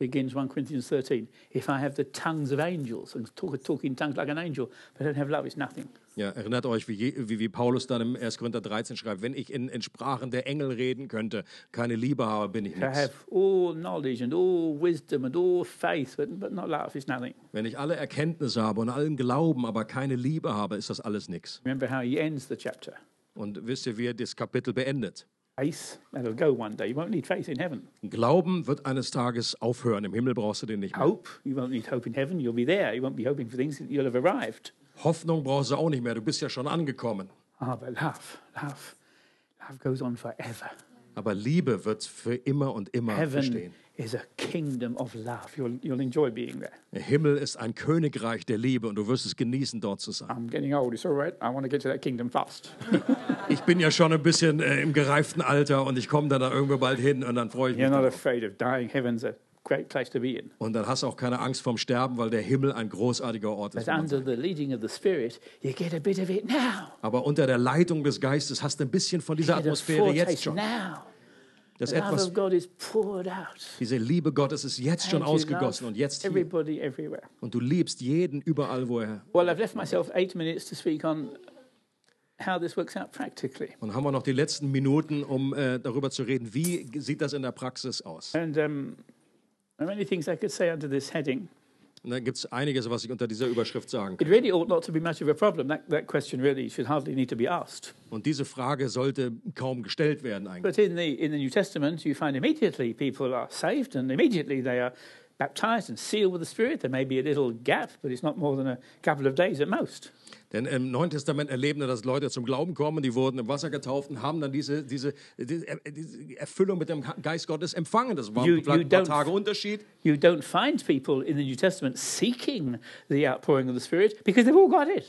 [SPEAKER 3] begins 1 Corinthians 13? If I have the tongues of angels and talk, talk in tongues like an angel, but I don't have love, it's nothing.
[SPEAKER 2] Ja, erinnert euch, wie, wie, wie Paulus dann im 1. Korinther 13 schreibt, wenn ich in, in Sprachen der Engel reden könnte, keine Liebe habe, bin ich
[SPEAKER 3] I
[SPEAKER 2] nichts.
[SPEAKER 3] have all knowledge and all wisdom and all faith, but, but not love, it's nothing.
[SPEAKER 2] Wenn ich alle Erkenntnisse habe und allen Glauben, aber keine Liebe habe, ist das alles nichts.
[SPEAKER 3] Remember how he ends the chapter.
[SPEAKER 2] Und wisst ihr, wie er das Kapitel beendet?
[SPEAKER 3] Faith, that'll go one day. You won't need faith in heaven.
[SPEAKER 2] Glauben wird eines Tages aufhören. Im Himmel brauchst du den nicht mehr.
[SPEAKER 3] Hope, you won't need hope in heaven. You'll be there. You won't be hoping for things, you'll have arrived.
[SPEAKER 2] Hoffnung brauchst du auch nicht mehr. Du bist ja schon angekommen.
[SPEAKER 3] Ah, but love, love, love goes on forever.
[SPEAKER 2] Aber Liebe wird für immer und immer
[SPEAKER 3] Heaven
[SPEAKER 2] bestehen.
[SPEAKER 3] Is a kingdom of love. You'll, you'll enjoy being there.
[SPEAKER 2] Der Himmel ist ein Königreich der Liebe und du wirst es genießen, dort zu sein.
[SPEAKER 3] I'm getting old. It's all right. I want to get to that kingdom fast.
[SPEAKER 2] Ich bin ja schon ein bisschen äh, im gereiften Alter und ich komme dann da irgendwo bald hin und dann freue ich mich.
[SPEAKER 3] You're not
[SPEAKER 2] Darauf.
[SPEAKER 3] afraid of dying. Heaven's a great place to be in.
[SPEAKER 2] Und dann hast du auch keine Angst vorm Sterben, weil der Himmel ein großartiger Ort ist.
[SPEAKER 3] But under the leading of the Spirit, you get a bit of it now.
[SPEAKER 2] Aber unter der Leitung des Geistes hast du ein bisschen von dieser Atmosphäre jetzt schon.
[SPEAKER 3] now.
[SPEAKER 2] Das
[SPEAKER 3] The love
[SPEAKER 2] etwas,
[SPEAKER 3] of God is poured out.
[SPEAKER 2] diese Liebe Gottes ist jetzt schon ausgegossen und jetzt hier.
[SPEAKER 3] everybody everywhere.
[SPEAKER 2] Und du liebst jeden überall, wo er.
[SPEAKER 3] Well, I've left myself eight minutes to speak on how this works out practically.
[SPEAKER 2] Und haben wir noch die letzten Minuten, um äh, darüber zu reden, wie sieht das in der Praxis aus?
[SPEAKER 3] And um, there are many things I could say under this heading.
[SPEAKER 2] Und da gibt es einiges, was ich unter dieser Überschrift sagen kann.
[SPEAKER 3] It really ought not to be much of a problem. That, that question really should hardly need to be asked.
[SPEAKER 2] Und diese Frage sollte kaum gestellt werden eigentlich.
[SPEAKER 3] But in the, in the New Testament, you find immediately people are saved and immediately they are baptized and sealed with the Spirit. There may be a little gap, but it's not more than a couple of days at most.
[SPEAKER 2] Denn im Neuen Testament erleben wir, dass Leute zum Glauben kommen, die wurden im Wasser getauft und haben dann diese, diese, diese, Erfüllung mit dem Geist Gottes empfangen. Das war
[SPEAKER 3] You-
[SPEAKER 2] vielleicht
[SPEAKER 3] you
[SPEAKER 2] ein paar Tage Unterschied.
[SPEAKER 3] You don't find people in the New Testament seeking the outpouring of the Spirit because they've all got it.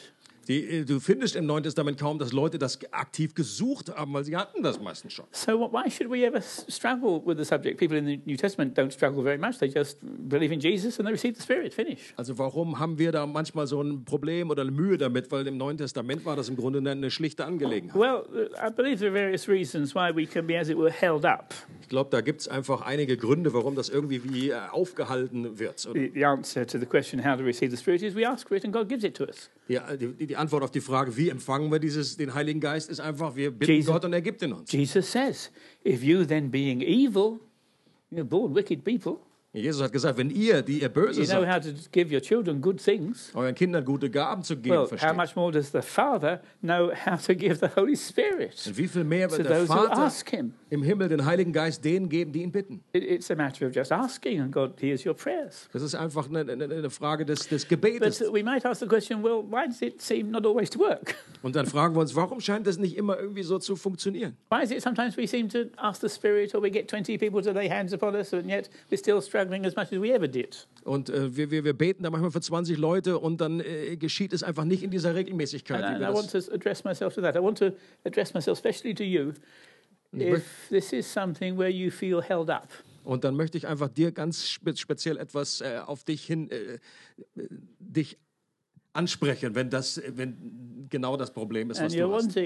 [SPEAKER 2] Die, äh, du findest im Neuen Testament kaum, dass Leute das aktiv gesucht haben, weil sie hatten das meistens schon.
[SPEAKER 3] So wh- why should we ever struggle with the subject? People in the New Testament don't struggle very much. They just believe in Jesus and they receive the Spirit. Finish.
[SPEAKER 2] Also warum haben wir da manchmal so ein Problem oder eine Mühe damit? Weil im Neuen Testament war das im Grunde eine, schlichte Angelegenheit.
[SPEAKER 3] Well, I believe there are various reasons why we can be, as it were, held up.
[SPEAKER 2] Ich glaube, da gibt es einfach einige Gründe, warum das irgendwie wie äh, aufgehalten wird. Oder
[SPEAKER 3] The, answer to the question how to receive the Spirit is we ask for it and God gives it to us.
[SPEAKER 2] Die, die, die Antwort auf die Frage, wie empfangen wir dieses, den Heiligen Geist, ist einfach, wir bitten
[SPEAKER 3] Jesus-
[SPEAKER 2] Gott und er gibt ihn uns.
[SPEAKER 3] Jesus says, if you then being evil, you're born wicked people,
[SPEAKER 2] Jesus hat gesagt, wenn ihr, die ihr böse
[SPEAKER 3] you know
[SPEAKER 2] seid,
[SPEAKER 3] how to give your children good things.
[SPEAKER 2] euren Kindern gute Gaben zu geben
[SPEAKER 3] Well, how
[SPEAKER 2] versteht,
[SPEAKER 3] much more does the Father know how to give the Holy Spirit
[SPEAKER 2] und wie viel mehr wird der Vater im Himmel den Heiligen Geist denen geben, die ihn bitten.
[SPEAKER 3] It, it's a matter of just asking, and God hears your prayers.
[SPEAKER 2] Das ist einfach eine, eine, eine Frage des, des
[SPEAKER 3] But
[SPEAKER 2] Gebetes.
[SPEAKER 3] we might ask the question, well, why does it seem not always to work?
[SPEAKER 2] Und dann fragen wir uns, warum scheint das nicht immer irgendwie so zu funktionieren?
[SPEAKER 3] Why is it sometimes we seem to ask the Spirit, or we get 20 people to lay hands upon us, and yet we're still struggling as much as we ever did?
[SPEAKER 2] Und äh, wir, wir, wir beten da manchmal für 20 Leute und dann äh, geschieht es einfach nicht in dieser Regelmäßigkeit.
[SPEAKER 3] And, and I want to address myself to that. I want to address myself especially to you. If this is something where you feel held up,
[SPEAKER 2] und dann möchte ich einfach dir ganz spe speziell etwas äh, auf dich hin, äh, äh, dich ansprechen, wenn das, wenn genau das Problem ist, was du hast.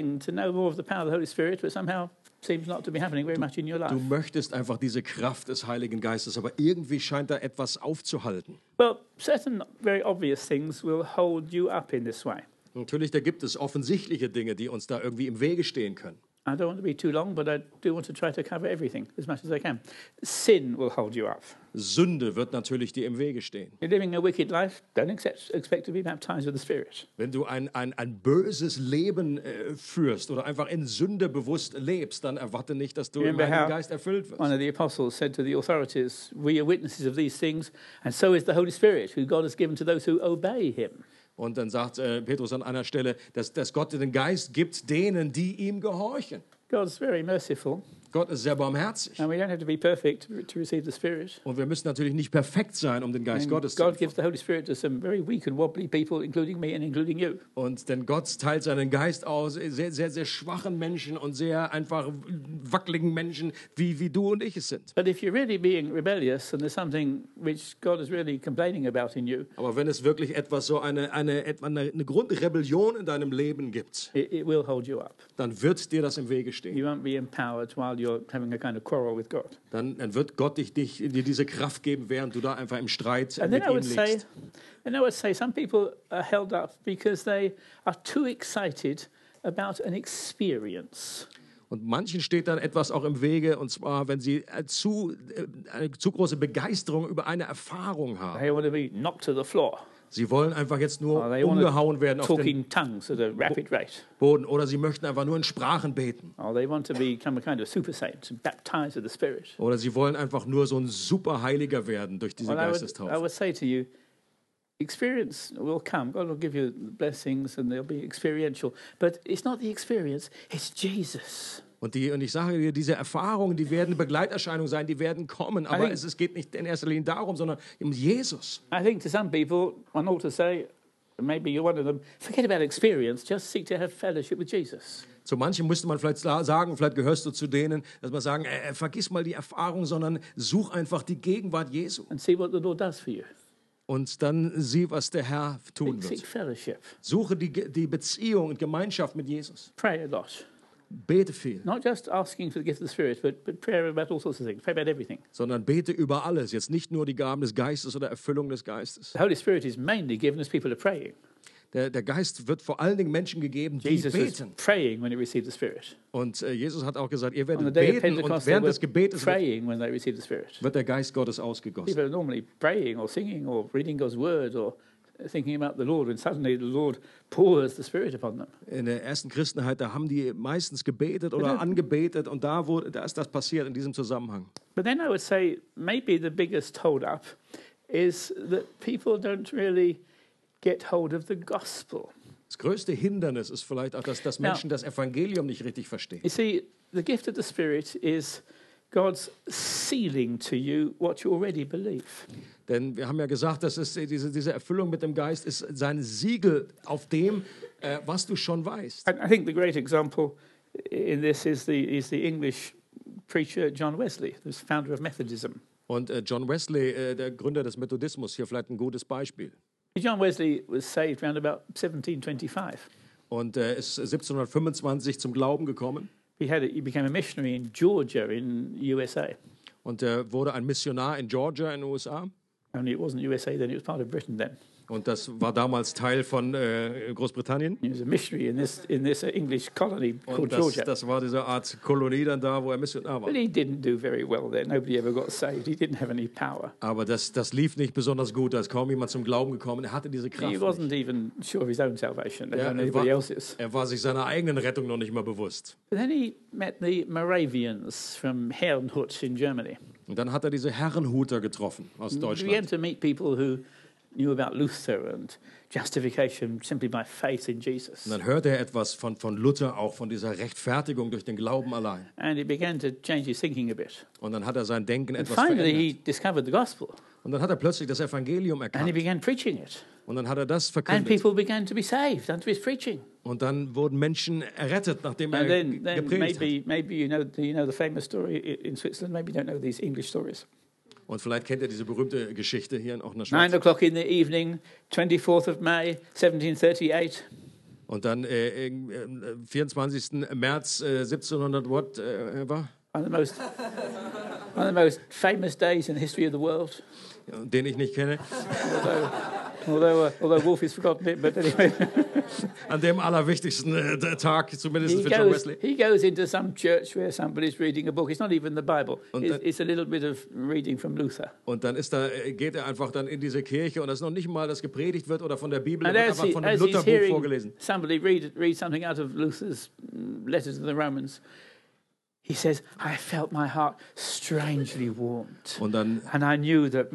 [SPEAKER 2] Du möchtest einfach diese Kraft des Heiligen Geistes, aber irgendwie scheint da etwas aufzuhalten.
[SPEAKER 3] Well, certain very obvious things will hold you up in this way.
[SPEAKER 2] Natürlich, da gibt es offensichtliche Dinge, die uns da irgendwie im Wege stehen können.
[SPEAKER 3] I don't want to be too long, but I do want to try to cover everything as much as I can. Sin will hold you up.
[SPEAKER 2] Sünde wird natürlich dir im Wege stehen.
[SPEAKER 3] You're living a wicked life, don't accept, expect to be baptized with the Spirit.
[SPEAKER 2] Wenn du ein, ein, ein böses Leben äh, führst oder einfach in Sünde bewusst lebst, dann erwarte nicht, dass du im Heiligen Geist erfüllt wirst.
[SPEAKER 3] One of the apostles said to the authorities, We are witnesses of these things, and so is the Holy Spirit, who God has given to those who obey him.
[SPEAKER 2] Und dann sagt äh, Petrus an einer Stelle, dass, dass Gott den Geist gibt denen, die ihm gehorchen.
[SPEAKER 3] God's very merciful,
[SPEAKER 2] Gott ist sehr barmherzig.
[SPEAKER 3] and we don't have to be perfect to receive the Spirit.
[SPEAKER 2] Und wir müssen natürlich nicht perfekt sein, um den Geist
[SPEAKER 3] And
[SPEAKER 2] Gottes zu
[SPEAKER 3] God
[SPEAKER 2] empfangen.
[SPEAKER 3] gives the Holy Spirit to some very weak and wobbly people, including me and including you.
[SPEAKER 2] Und denn Gott teilt seinen Geist aus sehr, sehr, sehr schwachen Menschen und sehr einfach wackeligen Menschen, wie, wie du und ich es sind.
[SPEAKER 3] But if you're really being rebellious and there's something which God is really complaining about in you,
[SPEAKER 2] Aber wenn es wirklich etwas so eine, eine, etwa eine, Grundrebellion in deinem Leben gibt,
[SPEAKER 3] it, it will hold you up.
[SPEAKER 2] dann wird dir das im Wege stehen.
[SPEAKER 3] You won't be empowered while you're having a kind of quarrel with God.
[SPEAKER 2] Dann, dann wird Gott dich, dich, dir diese Kraft geben, während du da einfach im Streit
[SPEAKER 3] And
[SPEAKER 2] mit ihm
[SPEAKER 3] would say,
[SPEAKER 2] liegst.
[SPEAKER 3] and I would say some people are held up because they are too excited about an experience.
[SPEAKER 2] Und manchen steht dann etwas auch im Wege, und zwar, wenn sie äh, zu, äh, eine zu große Begeisterung über eine Erfahrung haben.
[SPEAKER 3] They want to be knocked to the floor.
[SPEAKER 2] Sie wollen einfach jetzt nur umgehauen werden auf den
[SPEAKER 3] tongues at a rapid rate.
[SPEAKER 2] Boden oder sie möchten einfach nur in Sprachen beten.
[SPEAKER 3] Or they want to become a kind of super saint and baptized with the Spirit.
[SPEAKER 2] Oder sie wollen einfach nur so ein super Heiliger werden durch diese
[SPEAKER 3] Well, I would, I
[SPEAKER 2] Geistestaufe.
[SPEAKER 3] would say to you, experience will come. God will give you blessings and they'll be experiential. But it's not the experience, it's Jesus.
[SPEAKER 2] Und, die, und ich sage dir, diese Erfahrungen, die werden Begleiterscheinungen sein, die werden kommen. Aber
[SPEAKER 3] think-
[SPEAKER 2] es, es geht nicht in erster Linie darum, sondern um Jesus.
[SPEAKER 3] I think to some people, one ought to say, maybe you're one of them, forget about experience, just seek to have fellowship with Jesus.
[SPEAKER 2] Zu manchen müsste man vielleicht sa- sagen, vielleicht gehörst du zu denen, dass man sagen, äh, äh, vergiss mal die Erfahrung, sondern such einfach die Gegenwart Jesu.
[SPEAKER 3] and see what the Lord does for you.
[SPEAKER 2] Und dann sieh, was der Herr tun wird. Suche die, die Beziehung und Gemeinschaft mit Jesus.
[SPEAKER 3] Pray a lot.
[SPEAKER 2] Bete viel,
[SPEAKER 3] Not just asking for the gift of the Spirit, but, but prayer about all sorts of things. Pray about everything.
[SPEAKER 2] sondern bete über alles. Jetzt nicht nur die Gaben des Geistes oder Erfüllung des Geistes.
[SPEAKER 3] The Holy Spirit is mainly given as people are praying.
[SPEAKER 2] Der, der Geist wird vor allen Dingen Menschen gegeben, die
[SPEAKER 3] Jesus
[SPEAKER 2] beten.
[SPEAKER 3] praying when he received the Spirit.
[SPEAKER 2] Und äh, Jesus hat auch gesagt, ihr werdet beten und während des Gebetes wird,
[SPEAKER 3] praying when they received the Spirit.
[SPEAKER 2] wird der Geist Gottes ausgegossen.
[SPEAKER 3] People are normally praying or singing or reading God's word or thinking about the Lord, and suddenly the Lord pours the Spirit upon them.
[SPEAKER 2] In der ersten Christenheit, da haben die meistens gebetet oder angebetet und da, wurde, da ist das passiert in diesem Zusammenhang.
[SPEAKER 3] But then I would say maybe the biggest hold up is that people don't really get hold of the gospel.
[SPEAKER 2] Das größte Hindernis ist vielleicht auch, dass, dass. Menschen das Evangelium nicht richtig verstehen.
[SPEAKER 3] You see, the gift of the Spirit is God's sealing to you what you already believe.
[SPEAKER 2] Denn wir haben ja gesagt, dass es äh, diese, diese Erfüllung mit dem Geist ist sein Siegel auf dem, äh, was du schon weißt.
[SPEAKER 3] And I think the great example in this is the, is the English preacher John Wesley, the founder of Methodism.
[SPEAKER 2] Und äh, John Wesley, äh, der Gründer des Methodismus, hier vielleicht ein gutes Beispiel.
[SPEAKER 3] John Wesley was saved around about 1725.
[SPEAKER 2] Und äh, ist 1725 zum Glauben gekommen
[SPEAKER 3] He, had a, he became a missionary in Georgia in USA.
[SPEAKER 2] und äh, wurde ein Missionar in Georgia in den USA.
[SPEAKER 3] Only it wasn't USA then, it was part of Britain then.
[SPEAKER 2] Und das war damals Teil von äh, Großbritannien.
[SPEAKER 3] He was a missionary in this, in this English colony called
[SPEAKER 2] Und das,
[SPEAKER 3] Georgia.
[SPEAKER 2] das war diese Art Kolonie dann da, wo er Missionar war.
[SPEAKER 3] But he didn't do very well there. Nobody ever got saved. He didn't have any power.
[SPEAKER 2] Aber das, das lief nicht besonders gut. Da ist kaum jemand zum Glauben gekommen. Er hatte diese Kraft.
[SPEAKER 3] He
[SPEAKER 2] Nicht.
[SPEAKER 3] wasn't even sure of his own salvation, let
[SPEAKER 2] Ja, er, war,
[SPEAKER 3] else's.
[SPEAKER 2] er war sich seiner eigenen Rettung noch nicht mal bewusst.
[SPEAKER 3] But then he met the Moravians from Herrnhut in Germany.
[SPEAKER 2] Und dann hat er diese Herrenhuter getroffen aus
[SPEAKER 3] He began
[SPEAKER 2] Deutschland.
[SPEAKER 3] to meet people who knew about Luther and justification simply by faith in Jesus.
[SPEAKER 2] Und dann hörte er etwas von, von Luther, auch von dieser Rechtfertigung durch den Glauben allein.
[SPEAKER 3] And he began to change his thinking a bit.
[SPEAKER 2] Und dann hat er sein Denken
[SPEAKER 3] And
[SPEAKER 2] etwas
[SPEAKER 3] finally,
[SPEAKER 2] verändert.
[SPEAKER 3] he discovered the gospel
[SPEAKER 2] Und dann hat er plötzlich das Evangelium
[SPEAKER 3] and he
[SPEAKER 2] erkannt.
[SPEAKER 3] began preaching it.
[SPEAKER 2] Und dann hat er das
[SPEAKER 3] And
[SPEAKER 2] verkündet.
[SPEAKER 3] people began to be saved unto his preaching.
[SPEAKER 2] Und dann wurden Menschen errettet, nachdem er
[SPEAKER 3] And then, then
[SPEAKER 2] gepredigt hat.
[SPEAKER 3] maybe, maybe you know, you know the famous story in Switzerland. Maybe you don't know these English stories.
[SPEAKER 2] Und vielleicht kennt ihr diese berühmte Geschichte hier auch in der Schweiz.
[SPEAKER 3] o'clock in the evening, 24th of May, 1738.
[SPEAKER 2] Und dann äh, äh, 24. März äh, 1700 Watt äh, war,
[SPEAKER 3] One of the most, one of the most famous days in the history of the world.
[SPEAKER 2] den ich nicht kenne,
[SPEAKER 3] Although, although, uh, although Wolf has forgotten it, but anyway,
[SPEAKER 2] an dem allerwichtigsten äh, Tag, zumindest
[SPEAKER 3] he
[SPEAKER 2] für John
[SPEAKER 3] goes,
[SPEAKER 2] Wesley.
[SPEAKER 3] he goes into some church where somebody's reading a book. It's not even the Bible.
[SPEAKER 2] Und
[SPEAKER 3] It's,
[SPEAKER 2] dann-
[SPEAKER 3] it's a little bit of reading from Luther.
[SPEAKER 2] Und dann ist da, äh, geht er einfach dann in diese Kirche und das ist noch nicht mal, dass gepredigt wird oder von der Bibel, wird einfach
[SPEAKER 3] he,
[SPEAKER 2] von dem Lutherbuch vorgelesen.
[SPEAKER 3] somebody read, read something out of Luther's letters to the Romans, he says, I felt my heart strangely warmed.
[SPEAKER 2] Und dann
[SPEAKER 3] And I knew that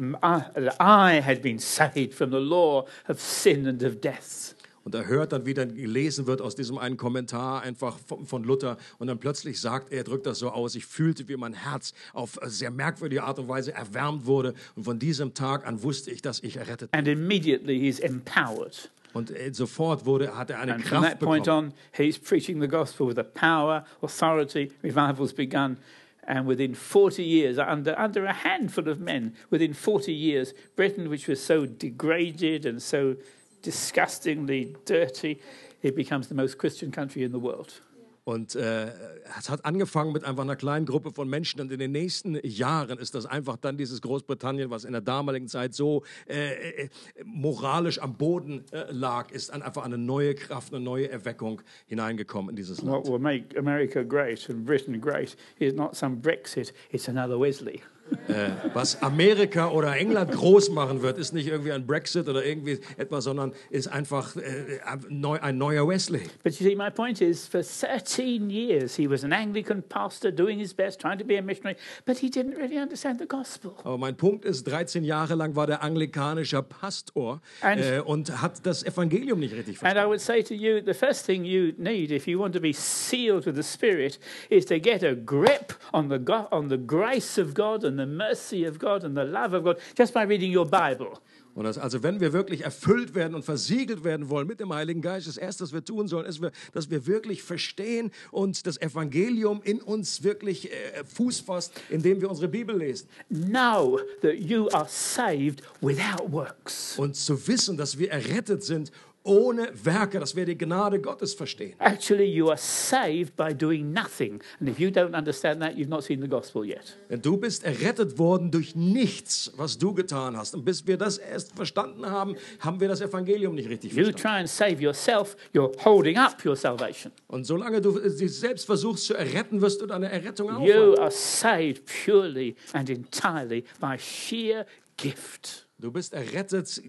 [SPEAKER 3] I, had been saved from the law of sin and of death.
[SPEAKER 2] Und er hört dann, wie dann gelesen wird aus diesem einen Kommentar einfach von, Luther. Und dann plötzlich sagt er, er drückt das so aus, ich fühlte, wie mein Herz auf sehr merkwürdige Art und Weise erwärmt wurde. Und von diesem Tag an wusste ich, dass ich errettet bin.
[SPEAKER 3] And immediately he's empowered.
[SPEAKER 2] Und äh, sofort wurde, hat er eine
[SPEAKER 3] And from that point
[SPEAKER 2] bekommen.
[SPEAKER 3] on, he's preaching the gospel with a power, authority, revivals begun. And within 40 years, under, under a handful of men, within 40 years, Britain, which was so degraded and so disgustingly dirty, it becomes the most Christian country in the world.
[SPEAKER 2] Und äh, es hat angefangen mit einfach einer kleinen Gruppe von Menschen. Und in den nächsten Jahren ist das einfach dann dieses Großbritannien, was in der damaligen Zeit so äh, äh, moralisch am Boden äh, lag, ist dann einfach eine neue Kraft, eine neue Erweckung hineingekommen in dieses Land.
[SPEAKER 3] What will make America great and Britain great is not some Brexit, it's another Wesley.
[SPEAKER 2] Äh, was Amerika oder England groß machen wird, ist nicht irgendwie ein Brexit oder irgendwie etwas, sondern ist einfach äh, ein neu- ein neuer Wesley.
[SPEAKER 3] But you see, my point is for 13 years he was an Anglican pastor doing his best, trying to be a missionary, but he didn't really understand the gospel.
[SPEAKER 2] Aber mein Punkt ist, 13 Jahre lang war der anglikanischer Pastor
[SPEAKER 3] And-
[SPEAKER 2] äh, und hat das Evangelium nicht richtig
[SPEAKER 3] And
[SPEAKER 2] verstanden.
[SPEAKER 3] I would say to you, the first thing you need if you want to be sealed with the Spirit is to get a grip on the, on the grace of God and the mercy of God and the love of God just by reading your Bible.
[SPEAKER 2] Und das, also wenn wir wirklich erfüllt werden und versiegelt werden wollen mit dem Heiligen Geist, das Erste, was wir tun sollen, ist, dass wir wirklich verstehen und das Evangelium in uns wirklich äh, Fuß fasst, indem wir unsere Bibel lesen.
[SPEAKER 3] Know that you are saved without works.
[SPEAKER 2] Und zu wissen, dass wir errettet sind ohne Werke, dass wir die Gnade Gottes verstehen.
[SPEAKER 3] Actually, you are saved by doing nothing. And if you don't understand that, you've not seen the gospel yet.
[SPEAKER 2] Denn du bist errettet worden durch nichts, was du getan hast. Und bis wir das erst verstanden haben, haben wir das Evangelium nicht richtig
[SPEAKER 3] You
[SPEAKER 2] verstanden.
[SPEAKER 3] try and save yourself, you're holding up your salvation.
[SPEAKER 2] Und solange du dich selbst versuchst zu erretten, wirst du deine Errettung
[SPEAKER 3] You
[SPEAKER 2] aufhalten.
[SPEAKER 3] are saved purely and entirely by sheer gift.
[SPEAKER 2] Du bist errettet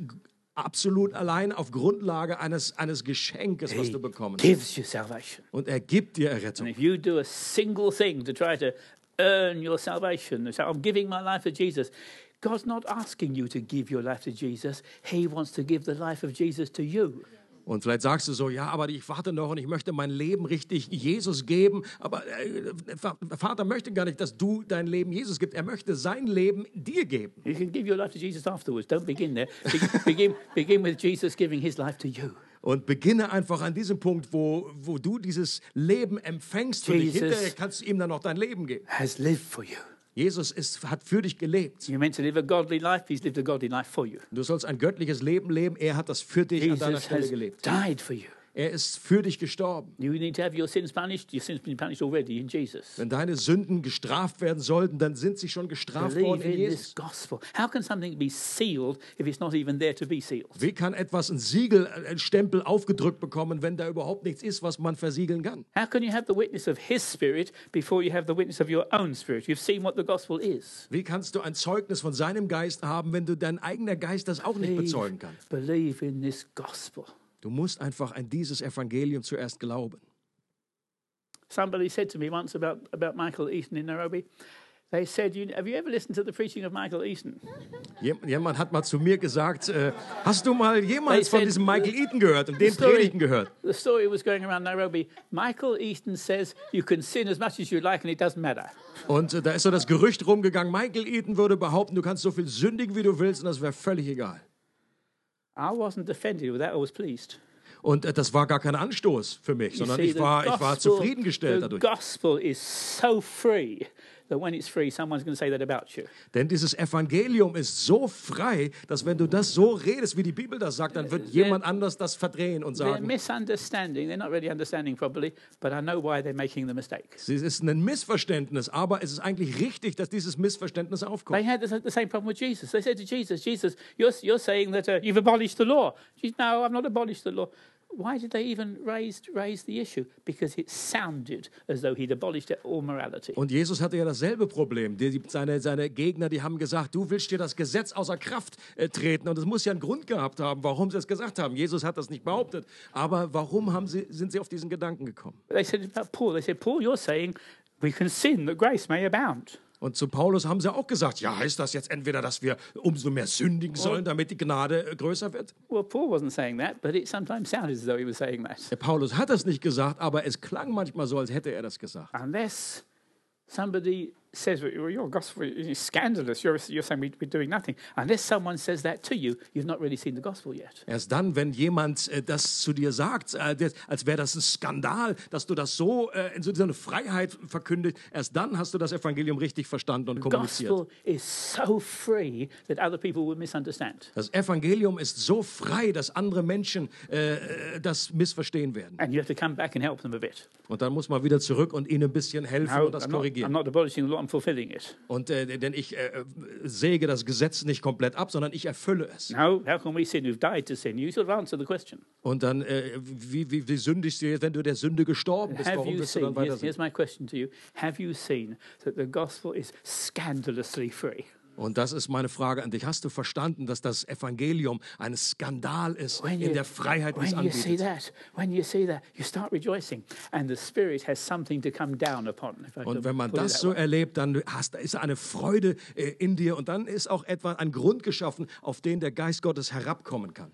[SPEAKER 2] absolut allein auf Grundlage eines, eines Geschenkes, was du bekommen hast.
[SPEAKER 3] gives you salvation.
[SPEAKER 2] Und er gibt dir
[SPEAKER 3] And
[SPEAKER 2] Errettung.
[SPEAKER 3] if you do a single thing to try to earn your salvation, and say, I'm giving my life to Jesus, God's not asking you to give your life to Jesus. He wants to give the life of Jesus to you.
[SPEAKER 2] Und vielleicht sagst du so, ja, aber ich warte noch und ich möchte mein Leben richtig Jesus geben. Aber äh, Vater möchte gar nicht, dass du dein Leben Jesus gibst. Er möchte sein Leben dir geben.
[SPEAKER 3] You can give your life to Jesus afterwards. Don't begin there. Be- begin, begin with Jesus giving his life to you.
[SPEAKER 2] Und beginne einfach an diesem Punkt, wo, wo du dieses Leben empfängst für dich.
[SPEAKER 3] Jesus-
[SPEAKER 2] Hinterher kannst du ihm dann noch dein Leben geben.
[SPEAKER 3] Has lived for you.
[SPEAKER 2] Jesus ist, hat für dich gelebt.
[SPEAKER 3] You're meant to live a godly life. He's lived a godly life for you.
[SPEAKER 2] Du sollst ein göttliches Leben leben. Er hat das für dich an deiner
[SPEAKER 3] Jesus
[SPEAKER 2] Stelle gelebt.
[SPEAKER 3] died for you.
[SPEAKER 2] Er ist für dich gestorben.
[SPEAKER 3] You need to have your sins punished. Your sins been punished already in Jesus.
[SPEAKER 2] Wenn deine Sünden gestraft werden sollten, dann sind sie schon gestraft worden
[SPEAKER 3] Believe
[SPEAKER 2] in
[SPEAKER 3] in
[SPEAKER 2] Jesus.
[SPEAKER 3] this gospel. How can something be sealed if it's not even there to be sealed?
[SPEAKER 2] Wie kann etwas ein Siegel, ein Stempel aufgedrückt bekommen, wenn da überhaupt nichts ist, was man versiegeln kann?
[SPEAKER 3] How can you have the witness of his spirit before you have the witness of your own spirit? You've seen what the gospel is.
[SPEAKER 2] Wie kannst du ein Zeugnis von seinem Geist haben, wenn du dein eigener Geist das auch nicht bezeugen kann?
[SPEAKER 3] believe in this gospel.
[SPEAKER 2] Du musst einfach an dieses Evangelium zuerst glauben.
[SPEAKER 3] Somebody said to me once about, about Michael Easton in Nairobi, they said, you, Have you ever listened to the preaching of Michael Easton?
[SPEAKER 2] Jem- Jemand hat mal zu mir gesagt, äh, hast du mal jemals von diesem Michael Eaton gehört und den Predigten gehört?
[SPEAKER 3] The story was going around Nairobi. Michael Easton says you can sin as much as you like and it doesn't matter.
[SPEAKER 2] Und äh, da ist so das Gerücht rumgegangen, Michael Eaton würde behaupten, du kannst so viel sündigen, wie du willst und das wäre völlig egal. Und äh, das war gar kein Anstoß für mich, sondern ich war, ich war
[SPEAKER 3] gospel-
[SPEAKER 2] zufriedengestellt dadurch.
[SPEAKER 3] Gospel is so free that when it's free, someone's going to say that about you.
[SPEAKER 2] Denn dieses Evangelium ist so frei, dass wenn du das so redest, wie die Bibel das sagt, dann wird jemand anders das verdrehen und sagen,
[SPEAKER 3] misunderstanding. They're not really understanding properly, but I know why they're making the mistake.
[SPEAKER 2] es ist ein Missverständnis, aber es ist eigentlich richtig, dass dieses Missverständnis aufkommt.
[SPEAKER 3] They had the, same problem with Jesus. They said to Jesus, Jesus, you're, you're saying that uh, you've abolished the law. No, I've not abolished the law. Why did they even raise, raise the issue? Because it sounded as though he'd abolished all morality.
[SPEAKER 2] Und Jesus hatte ja dasselbe Problem. Die, seine, seine Gegner, die haben gesagt, du willst dir das Gesetz außer Kraft äh, treten. Und es muss ja einen Grund gehabt haben, warum sie es gesagt haben. Jesus hat das nicht behauptet. Aber warum haben sie, sind sie auf diesen Gedanken gekommen?
[SPEAKER 3] They said about Paul, they said, Paul, you're saying we can sin that grace may abound.
[SPEAKER 2] Und zu Paulus haben sie auch gesagt, ja, heißt das jetzt entweder, dass wir umso mehr sündigen sollen, damit die Gnade äh, größer wird?
[SPEAKER 3] Well, Paul wasn't saying that, but it sometimes sounded as though he was saying that.
[SPEAKER 2] Der Paulus hat das nicht gesagt, aber es klang manchmal so, als hätte er das gesagt.
[SPEAKER 3] Unless somebody says, well, your gospel is scandalous, you're, you're saying we- we're doing nothing. Unless someone says that to you, you've not really seen the gospel yet.
[SPEAKER 2] Erst dann, wenn jemand äh, das zu dir sagt, äh, das- als wäre das ein Skandal, dass du das so äh, in so eine Freiheit verkündigt, erst dann hast du das Evangelium richtig verstanden und kommuniziert.
[SPEAKER 3] Gospel is so free that other people will misunderstand.
[SPEAKER 2] Das Evangelium ist so frei, dass andere Menschen äh, äh, das missverstehen werden.
[SPEAKER 3] And you have to come back and help them a bit.
[SPEAKER 2] Und dann muss man wieder zurück und ihnen ein bisschen helfen
[SPEAKER 3] No,
[SPEAKER 2] und das
[SPEAKER 3] I'm,
[SPEAKER 2] korrigieren.
[SPEAKER 3] not I'm fulfilling it.
[SPEAKER 2] Und äh, denn ich äh, äh, säge das Gesetz nicht komplett ab, sondern ich erfülle es.
[SPEAKER 3] No, how can we sin who've died to sin? You of answer the question.
[SPEAKER 2] Und dann, äh, wie, wie, wie sündigst du jetzt, wenn du der Sünde gestorben bist?
[SPEAKER 3] Have
[SPEAKER 2] Warum
[SPEAKER 3] you
[SPEAKER 2] wirst du dann
[SPEAKER 3] seen,
[SPEAKER 2] weiter
[SPEAKER 3] here's, here's my question to you, have you seen that the gospel is scandalously free?
[SPEAKER 2] Und das ist meine Frage an dich. Hast du verstanden, dass das Evangelium ein Skandal ist
[SPEAKER 3] When
[SPEAKER 2] in
[SPEAKER 3] you,
[SPEAKER 2] der Freiheit, die es
[SPEAKER 3] when you see
[SPEAKER 2] anbietet?
[SPEAKER 3] that, when you see that, you start rejoicing, and the Spirit has something to come down upon.
[SPEAKER 2] Und wenn man das so erlebt, dann hast, ist eine Freude äh, in dir und dann ist auch etwa ein Grund geschaffen, auf den der Geist Gottes herabkommen kann.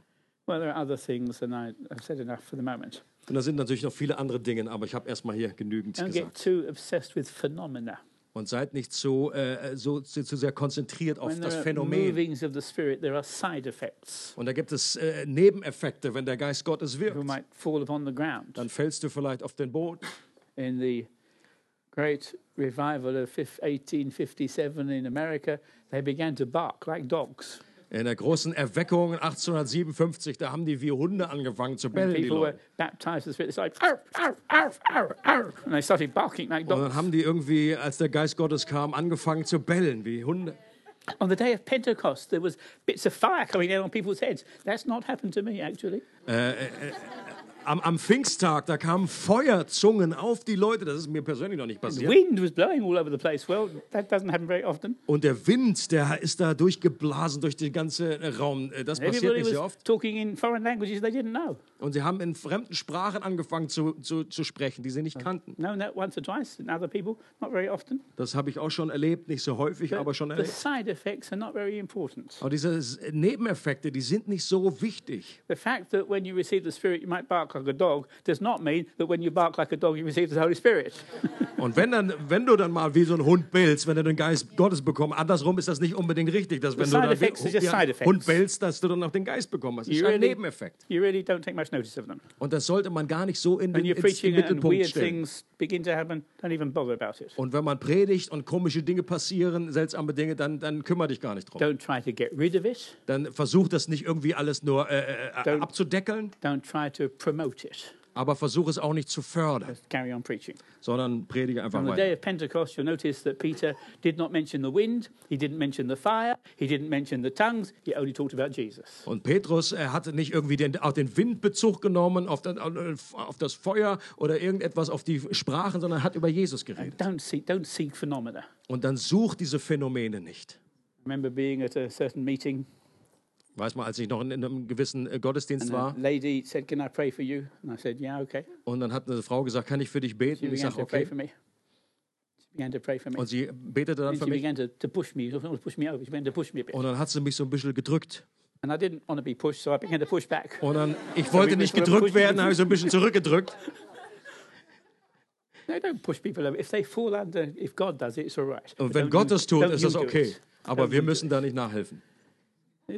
[SPEAKER 3] Well, there are other things, and I, I've said enough for the moment.
[SPEAKER 2] Und da sind natürlich noch viele andere Dinge, aber ich habe erstmal hier genügend
[SPEAKER 3] Don't get
[SPEAKER 2] gesagt.
[SPEAKER 3] too obsessed with phenomena.
[SPEAKER 2] Und seid nicht so, äh, so zu, zu sehr konzentriert auf
[SPEAKER 3] When
[SPEAKER 2] das Phänomen.
[SPEAKER 3] Spirit, there are side effects
[SPEAKER 2] Und da gibt es äh, Nebeneffekte, wenn der Geist Gottes wirkt.
[SPEAKER 3] who might fall upon the ground.
[SPEAKER 2] Dann fällst du vielleicht auf den Boden.
[SPEAKER 3] In the great revival of fif- 1857 in America, they began to bark like dogs.
[SPEAKER 2] In der großen Erweckung 1857, da haben die wie Hunde angefangen zu bellen. Die Leute. Und dann haben die irgendwie, als der Geist Gottes kam, angefangen zu bellen wie Hunde.
[SPEAKER 3] On the day of Pentecost, there was bits of fire coming down on people's heads. That's not happened to me, actually.
[SPEAKER 2] Am, am Pfingsttag, da kamen Feuerzungen auf die Leute. Das ist mir persönlich noch nicht passiert.
[SPEAKER 3] wind was blowing all over the place. Well, that doesn't happen very often.
[SPEAKER 2] Und der Wind, der ist da durchgeblasen durch den ganzen Raum. Äh, Das passiert
[SPEAKER 3] Everybody
[SPEAKER 2] nicht sehr oft.
[SPEAKER 3] In.
[SPEAKER 2] Und sie haben in fremden Sprachen angefangen zu, zu, zu sprechen, die sie nicht kannten.
[SPEAKER 3] Known that once or twice, and other people, not very often.
[SPEAKER 2] Das habe ich auch schon erlebt, nicht so häufig, aber schon
[SPEAKER 3] the
[SPEAKER 2] erlebt.
[SPEAKER 3] side effects are not very important.
[SPEAKER 2] Aber diese Nebeneffekte, die sind nicht so wichtig.
[SPEAKER 3] The fact that when you receive the Spirit, you might bark like a dog does not mean that when you bark like a dog, you receive the Holy Spirit.
[SPEAKER 2] Und wenn, dann, wenn du dann mal wie so ein Hund bellst, wenn du den Geist Gottes bekommst, andersrum ist das nicht unbedingt richtig, dass wenn
[SPEAKER 3] The
[SPEAKER 2] du dann wie. Hund bellst, dass du dann auch den Geist bekommst. Das ist
[SPEAKER 3] You
[SPEAKER 2] ein
[SPEAKER 3] really,
[SPEAKER 2] Nebeneffekt.
[SPEAKER 3] you really don't take much first notice of them.
[SPEAKER 2] Und das sollte man gar nicht so in den, ins Mittelpunkt
[SPEAKER 3] weird
[SPEAKER 2] stellen.
[SPEAKER 3] things begin to happen, don't even bother about it.
[SPEAKER 2] Und wenn man predigt und komische Dinge passieren, seltsame Dinge, dann, dann kümmere dich gar nicht drum.
[SPEAKER 3] Don't try to get rid of it.
[SPEAKER 2] Dann versuch das nicht irgendwie alles nur äh, äh,
[SPEAKER 3] Don't-
[SPEAKER 2] abzudeckeln,
[SPEAKER 3] Don't try to promote it.
[SPEAKER 2] Aber versuch es auch nicht zu fördern, sondern predige einfach
[SPEAKER 3] On the day
[SPEAKER 2] weiter.
[SPEAKER 3] of Pentecost, you'll notice that Peter did not mention the wind, he didn't mention the fire, he didn't mention the tongues, he only talked about Jesus.
[SPEAKER 2] Und Petrus er hatte nicht irgendwie den, auf den Wind Bezug genommen, auf, den, auf das Feuer oder irgendetwas auf die Sprachen, sondern hat über Jesus geredet.
[SPEAKER 3] Don't seek, don't seek phenomena.
[SPEAKER 2] Und dann such diese Phänomene nicht.
[SPEAKER 3] I remember being at a certain meeting,
[SPEAKER 2] Weiß mal, als ich noch in, in einem gewissen äh, Gottesdienst war
[SPEAKER 3] a lady said, Can I pray for you? And I said, Yeah, okay.
[SPEAKER 2] und dann hat eine Frau gesagt, kann ich für dich beten? Ich
[SPEAKER 3] began
[SPEAKER 2] sage, okay.
[SPEAKER 3] for me. She began to pray for me.
[SPEAKER 2] Und sie betete dann
[SPEAKER 3] And
[SPEAKER 2] für
[SPEAKER 3] she
[SPEAKER 2] mich und dann hat sie mich so ein bisschen gedrückt.
[SPEAKER 3] And I didn't want to be pushed, so I began to push back.
[SPEAKER 2] Und dann, ich wollte
[SPEAKER 3] we
[SPEAKER 2] nicht gedrückt werden, habe ich so ein bisschen zurückgedrückt.
[SPEAKER 3] No, don't push people over. If they fall under, if God does it, it's all right.
[SPEAKER 2] Und wenn Gott das tut, ist das okay. Aber wir müssen da nicht nachhelfen.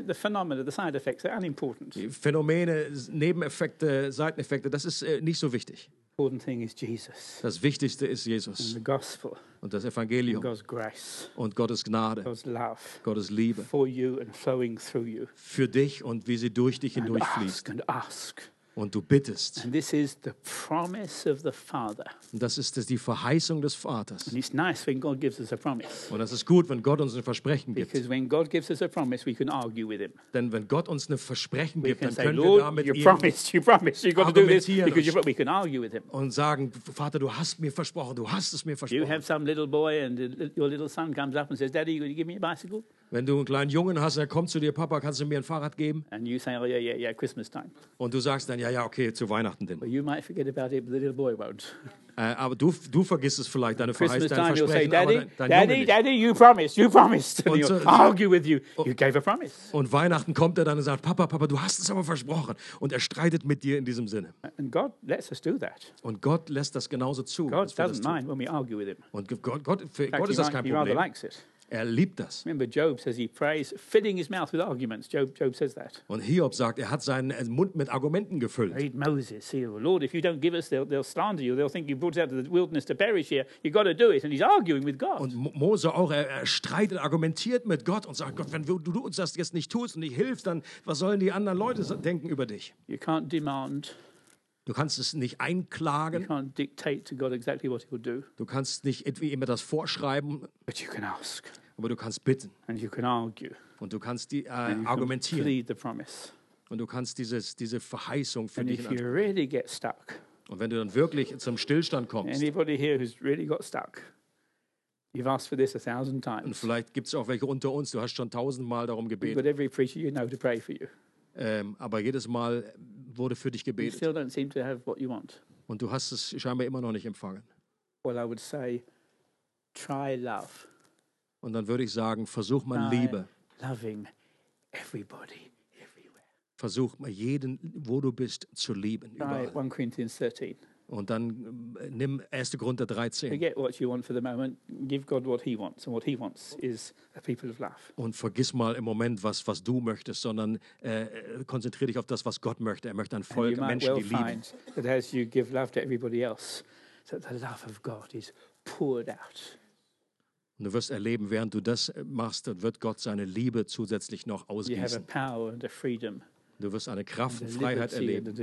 [SPEAKER 3] The phenomena, the side effects are unimportant.
[SPEAKER 2] Phänomene, Nebeneffekte, Seiteneffekte, das ist äh, nicht so wichtig.
[SPEAKER 3] important thing is Jesus
[SPEAKER 2] Das Wichtigste ist
[SPEAKER 3] and
[SPEAKER 2] Jesus
[SPEAKER 3] the gospel,
[SPEAKER 2] und das
[SPEAKER 3] and
[SPEAKER 2] Evangelium
[SPEAKER 3] God's grace,
[SPEAKER 2] und Gottes Gnade,
[SPEAKER 3] God's love
[SPEAKER 2] Gottes Liebe
[SPEAKER 3] for you and flowing through you.
[SPEAKER 2] für dich und wie sie durch dich
[SPEAKER 3] And
[SPEAKER 2] hindurchfließt.
[SPEAKER 3] ask and ask.
[SPEAKER 2] Und du bittest.
[SPEAKER 3] And this is the promise of the Father.
[SPEAKER 2] Und das ist die Verheißung des Vaters.
[SPEAKER 3] And it's nice when God gives us a promise.
[SPEAKER 2] Und das ist gut, wenn Gott uns ein Versprechen gibt.
[SPEAKER 3] Because when God gives us a promise, we can argue with Him.
[SPEAKER 2] Denn wenn Gott uns ein Versprechen
[SPEAKER 3] We
[SPEAKER 2] gibt, dann
[SPEAKER 3] say,
[SPEAKER 2] können wir damit
[SPEAKER 3] you
[SPEAKER 2] ihm
[SPEAKER 3] promised, you promised, you've got to do this because you we can argue with Him.
[SPEAKER 2] und sagen, Vater, du hast mir versprochen, du hast es mir
[SPEAKER 3] You
[SPEAKER 2] versprochen.
[SPEAKER 3] have some little boy, and your little son comes up and says, Daddy, you going to give me a bicycle?
[SPEAKER 2] Wenn du einen kleinen Jungen hast, er kommt zu dir, Papa, kannst du mir ein Fahrrad geben?
[SPEAKER 3] And you say, Oh, yeah, yeah, yeah, Christmas time.
[SPEAKER 2] Und du sagst dann, ja, ja, okay, zu Weihnachten denn.
[SPEAKER 3] Well, you might forget about it, but the little boy won't.
[SPEAKER 2] Äh, aber du, du vergisst es vielleicht, deine
[SPEAKER 3] Christmas
[SPEAKER 2] Verheiß, dein
[SPEAKER 3] you'll say,
[SPEAKER 2] Versprechen, aber
[SPEAKER 3] Daddy,
[SPEAKER 2] dein, dein Junge
[SPEAKER 3] Daddy,
[SPEAKER 2] nicht.
[SPEAKER 3] Daddy, you promised, you promised. And
[SPEAKER 2] Und so-
[SPEAKER 3] argue with you. You gave a promise.
[SPEAKER 2] Und Weihnachten kommt er dann und sagt, Papa, Papa, du hast es aber versprochen. Und er streitet mit dir in diesem Sinne.
[SPEAKER 3] And God lets us do that.
[SPEAKER 2] Und Gott lässt das genauso zu.
[SPEAKER 3] God doesn't mind when we argue with Him.
[SPEAKER 2] Und Gott, Gott, für
[SPEAKER 3] fact,
[SPEAKER 2] Gott ist das kein
[SPEAKER 3] he rather
[SPEAKER 2] Problem.
[SPEAKER 3] likes it.
[SPEAKER 2] Er liebt das.
[SPEAKER 3] Remember, Job says he prays, filling his mouth with arguments. Job, Job says that.
[SPEAKER 2] Und Hiob sagt, er hat seinen äh, Mund mit Argumenten gefüllt.
[SPEAKER 3] Read Moses. See, oh, Lord, if you don't give us, they'll, they'll slander you. They'll think you brought us out of the wilderness to perish here. You've got to do it. And he's arguing with God.
[SPEAKER 2] Und Mo- Mose auch, er, er streitet, argumentiert mit Gott und sagt, Gott, wenn du, du uns das jetzt nicht tust und nicht hilfst, dann was sollen die anderen Leute denken über dich?
[SPEAKER 3] You can't demand,
[SPEAKER 2] Du kannst es nicht
[SPEAKER 3] you
[SPEAKER 2] einklagen,
[SPEAKER 3] exactly
[SPEAKER 2] du kannst nicht irgendwie immer das vorschreiben,
[SPEAKER 3] but you can ask.
[SPEAKER 2] Aber du kannst bitten.
[SPEAKER 3] And you can argue.
[SPEAKER 2] Und du kannst die, äh,
[SPEAKER 3] and you can
[SPEAKER 2] argumentieren.
[SPEAKER 3] plead the promise.
[SPEAKER 2] und du kannst dieses, diese Verheißung für
[SPEAKER 3] And
[SPEAKER 2] dich
[SPEAKER 3] if
[SPEAKER 2] in
[SPEAKER 3] really get stuck,
[SPEAKER 2] Und wenn du dann wirklich zum Stillstand kommst,
[SPEAKER 3] anybody here who's really got stuck, you've asked for this a thousand
[SPEAKER 2] und
[SPEAKER 3] times.
[SPEAKER 2] vielleicht gibt es auch welche unter uns, du hast schon tausendmal darum
[SPEAKER 3] You've
[SPEAKER 2] gebetet,
[SPEAKER 3] got every preacher you know to pray for you.
[SPEAKER 2] ähm, aber jedes Mal wurde für dich
[SPEAKER 3] You
[SPEAKER 2] gebetet
[SPEAKER 3] still don't seem to have what you want.
[SPEAKER 2] und du hast es scheinbar immer noch nicht empfangen.
[SPEAKER 3] Well, I would say, try love.
[SPEAKER 2] Und dann würde ich sagen, versuch mal
[SPEAKER 3] Try
[SPEAKER 2] Liebe.
[SPEAKER 3] loving everybody, everywhere.
[SPEAKER 2] Versuch mal jeden, wo du bist, zu lieben.
[SPEAKER 3] Try
[SPEAKER 2] Überall.
[SPEAKER 3] 1 Corinthians 13.
[SPEAKER 2] Und dann äh, nimm 1. Korinther 13
[SPEAKER 3] Forget what you want for the moment. Give God what He wants. And what He wants is a people of love.
[SPEAKER 2] und vergiss mal im Moment, was, was du möchtest, sondern äh, konzentriere dich auf das, was Gott möchte. Er möchte ein Volk, Menschen,
[SPEAKER 3] well
[SPEAKER 2] die lieben.
[SPEAKER 3] that as you give love to everybody else, that the love of God is poured out.
[SPEAKER 2] Und du wirst erleben, während du das äh, machst, wird Gott seine Liebe zusätzlich noch
[SPEAKER 3] You have a
[SPEAKER 2] ausgießen.
[SPEAKER 3] power and a freedom,
[SPEAKER 2] Du wirst eine Kraft und Freiheit erleben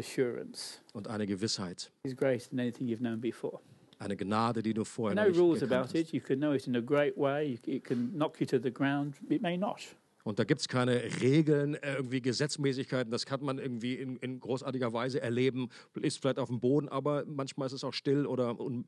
[SPEAKER 2] und eine Gewissheit.
[SPEAKER 3] His grace than anything you've known before.
[SPEAKER 2] Eine Gnade, die du vorher
[SPEAKER 3] No
[SPEAKER 2] nicht
[SPEAKER 3] rules
[SPEAKER 2] gekannt
[SPEAKER 3] about
[SPEAKER 2] hast.
[SPEAKER 3] it. You can know it in a great way. It can knock you to the ground. It may not.
[SPEAKER 2] Und da gibt es keine Regeln, äh, irgendwie Gesetzmäßigkeiten. Das kann man irgendwie in, in großartiger Weise erleben. Ist vielleicht auf dem Boden, aber manchmal ist es auch still oder un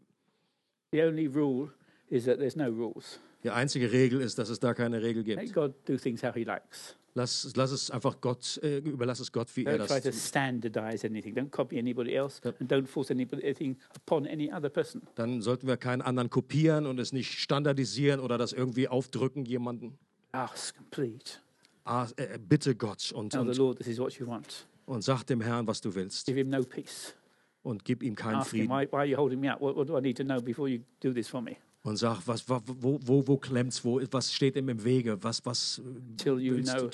[SPEAKER 3] The only rule is that there's no rules.
[SPEAKER 2] die einzige Regel ist, dass es da keine Regel
[SPEAKER 3] Let
[SPEAKER 2] gibt.
[SPEAKER 3] God do things how He likes.
[SPEAKER 2] Lass, lass es einfach Gott, äh, überlass es Gott, wie er
[SPEAKER 3] Don't try
[SPEAKER 2] das
[SPEAKER 3] to
[SPEAKER 2] tut.
[SPEAKER 3] standardize anything. Don't copy anybody else, and don't force anything upon any other person.
[SPEAKER 2] Dann sollten wir keinen anderen kopieren und es nicht standardisieren oder das irgendwie aufdrücken jemanden.
[SPEAKER 3] Ask and plead.
[SPEAKER 2] Äh, bitte Gott und,
[SPEAKER 3] Tell the
[SPEAKER 2] und,
[SPEAKER 3] Lord this is what you want.
[SPEAKER 2] und sag dem Herrn, was du willst
[SPEAKER 3] Give Him no peace.
[SPEAKER 2] und gib ihm keinen
[SPEAKER 3] Ask Him,
[SPEAKER 2] Frieden.
[SPEAKER 3] why, why are you holding me up? What, what do I need to know before you do this for me?
[SPEAKER 2] Und sag, was, wa- wo, wo, wo klemmt's, wo, was steht ihm im Wege, was, was äh,
[SPEAKER 3] Till you know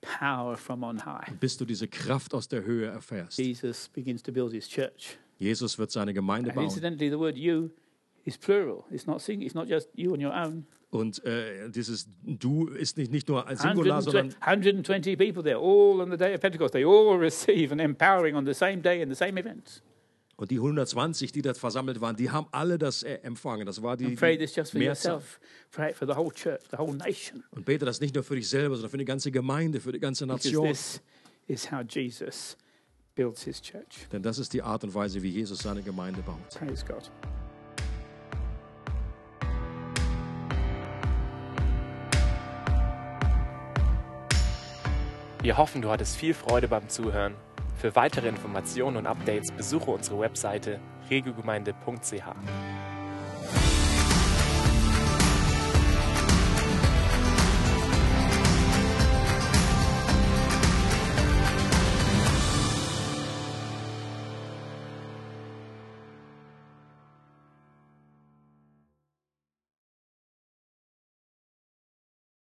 [SPEAKER 3] power from on high.
[SPEAKER 2] bis du diese Kraft aus der Höhe erfährst.
[SPEAKER 3] Jesus begins to build his church.
[SPEAKER 2] Jesus wird seine Gemeinde
[SPEAKER 3] And
[SPEAKER 2] bauen.
[SPEAKER 3] incidentally, the word you is plural. It's not sing. It's not just you on your own.
[SPEAKER 2] Und äh, dieses Du ist nicht, nicht nur ein Singular,
[SPEAKER 3] 120,
[SPEAKER 2] sondern
[SPEAKER 3] 120 people there, all on the day of Pentecost. They all receive an empowering on the same day in the same event.
[SPEAKER 2] Und die 120, die dort versammelt waren, die haben alle das äh, empfangen. Das war die,
[SPEAKER 3] Pray
[SPEAKER 2] die
[SPEAKER 3] this just for
[SPEAKER 2] Mehrzahl.
[SPEAKER 3] yourself. Pray it for the whole church, the whole nation.
[SPEAKER 2] Und bete das nicht nur für dich selber, sondern für die ganze Gemeinde, für die ganze
[SPEAKER 3] Because
[SPEAKER 2] Nation.
[SPEAKER 3] this is how Jesus builds his church.
[SPEAKER 2] Denn das ist die Art und Weise, wie Jesus seine Gemeinde baut.
[SPEAKER 3] Praise God.
[SPEAKER 1] Wir hoffen, du hattest viel Freude beim Zuhören. Für weitere Informationen und Updates besuche unsere Webseite regelgemeinde.ch.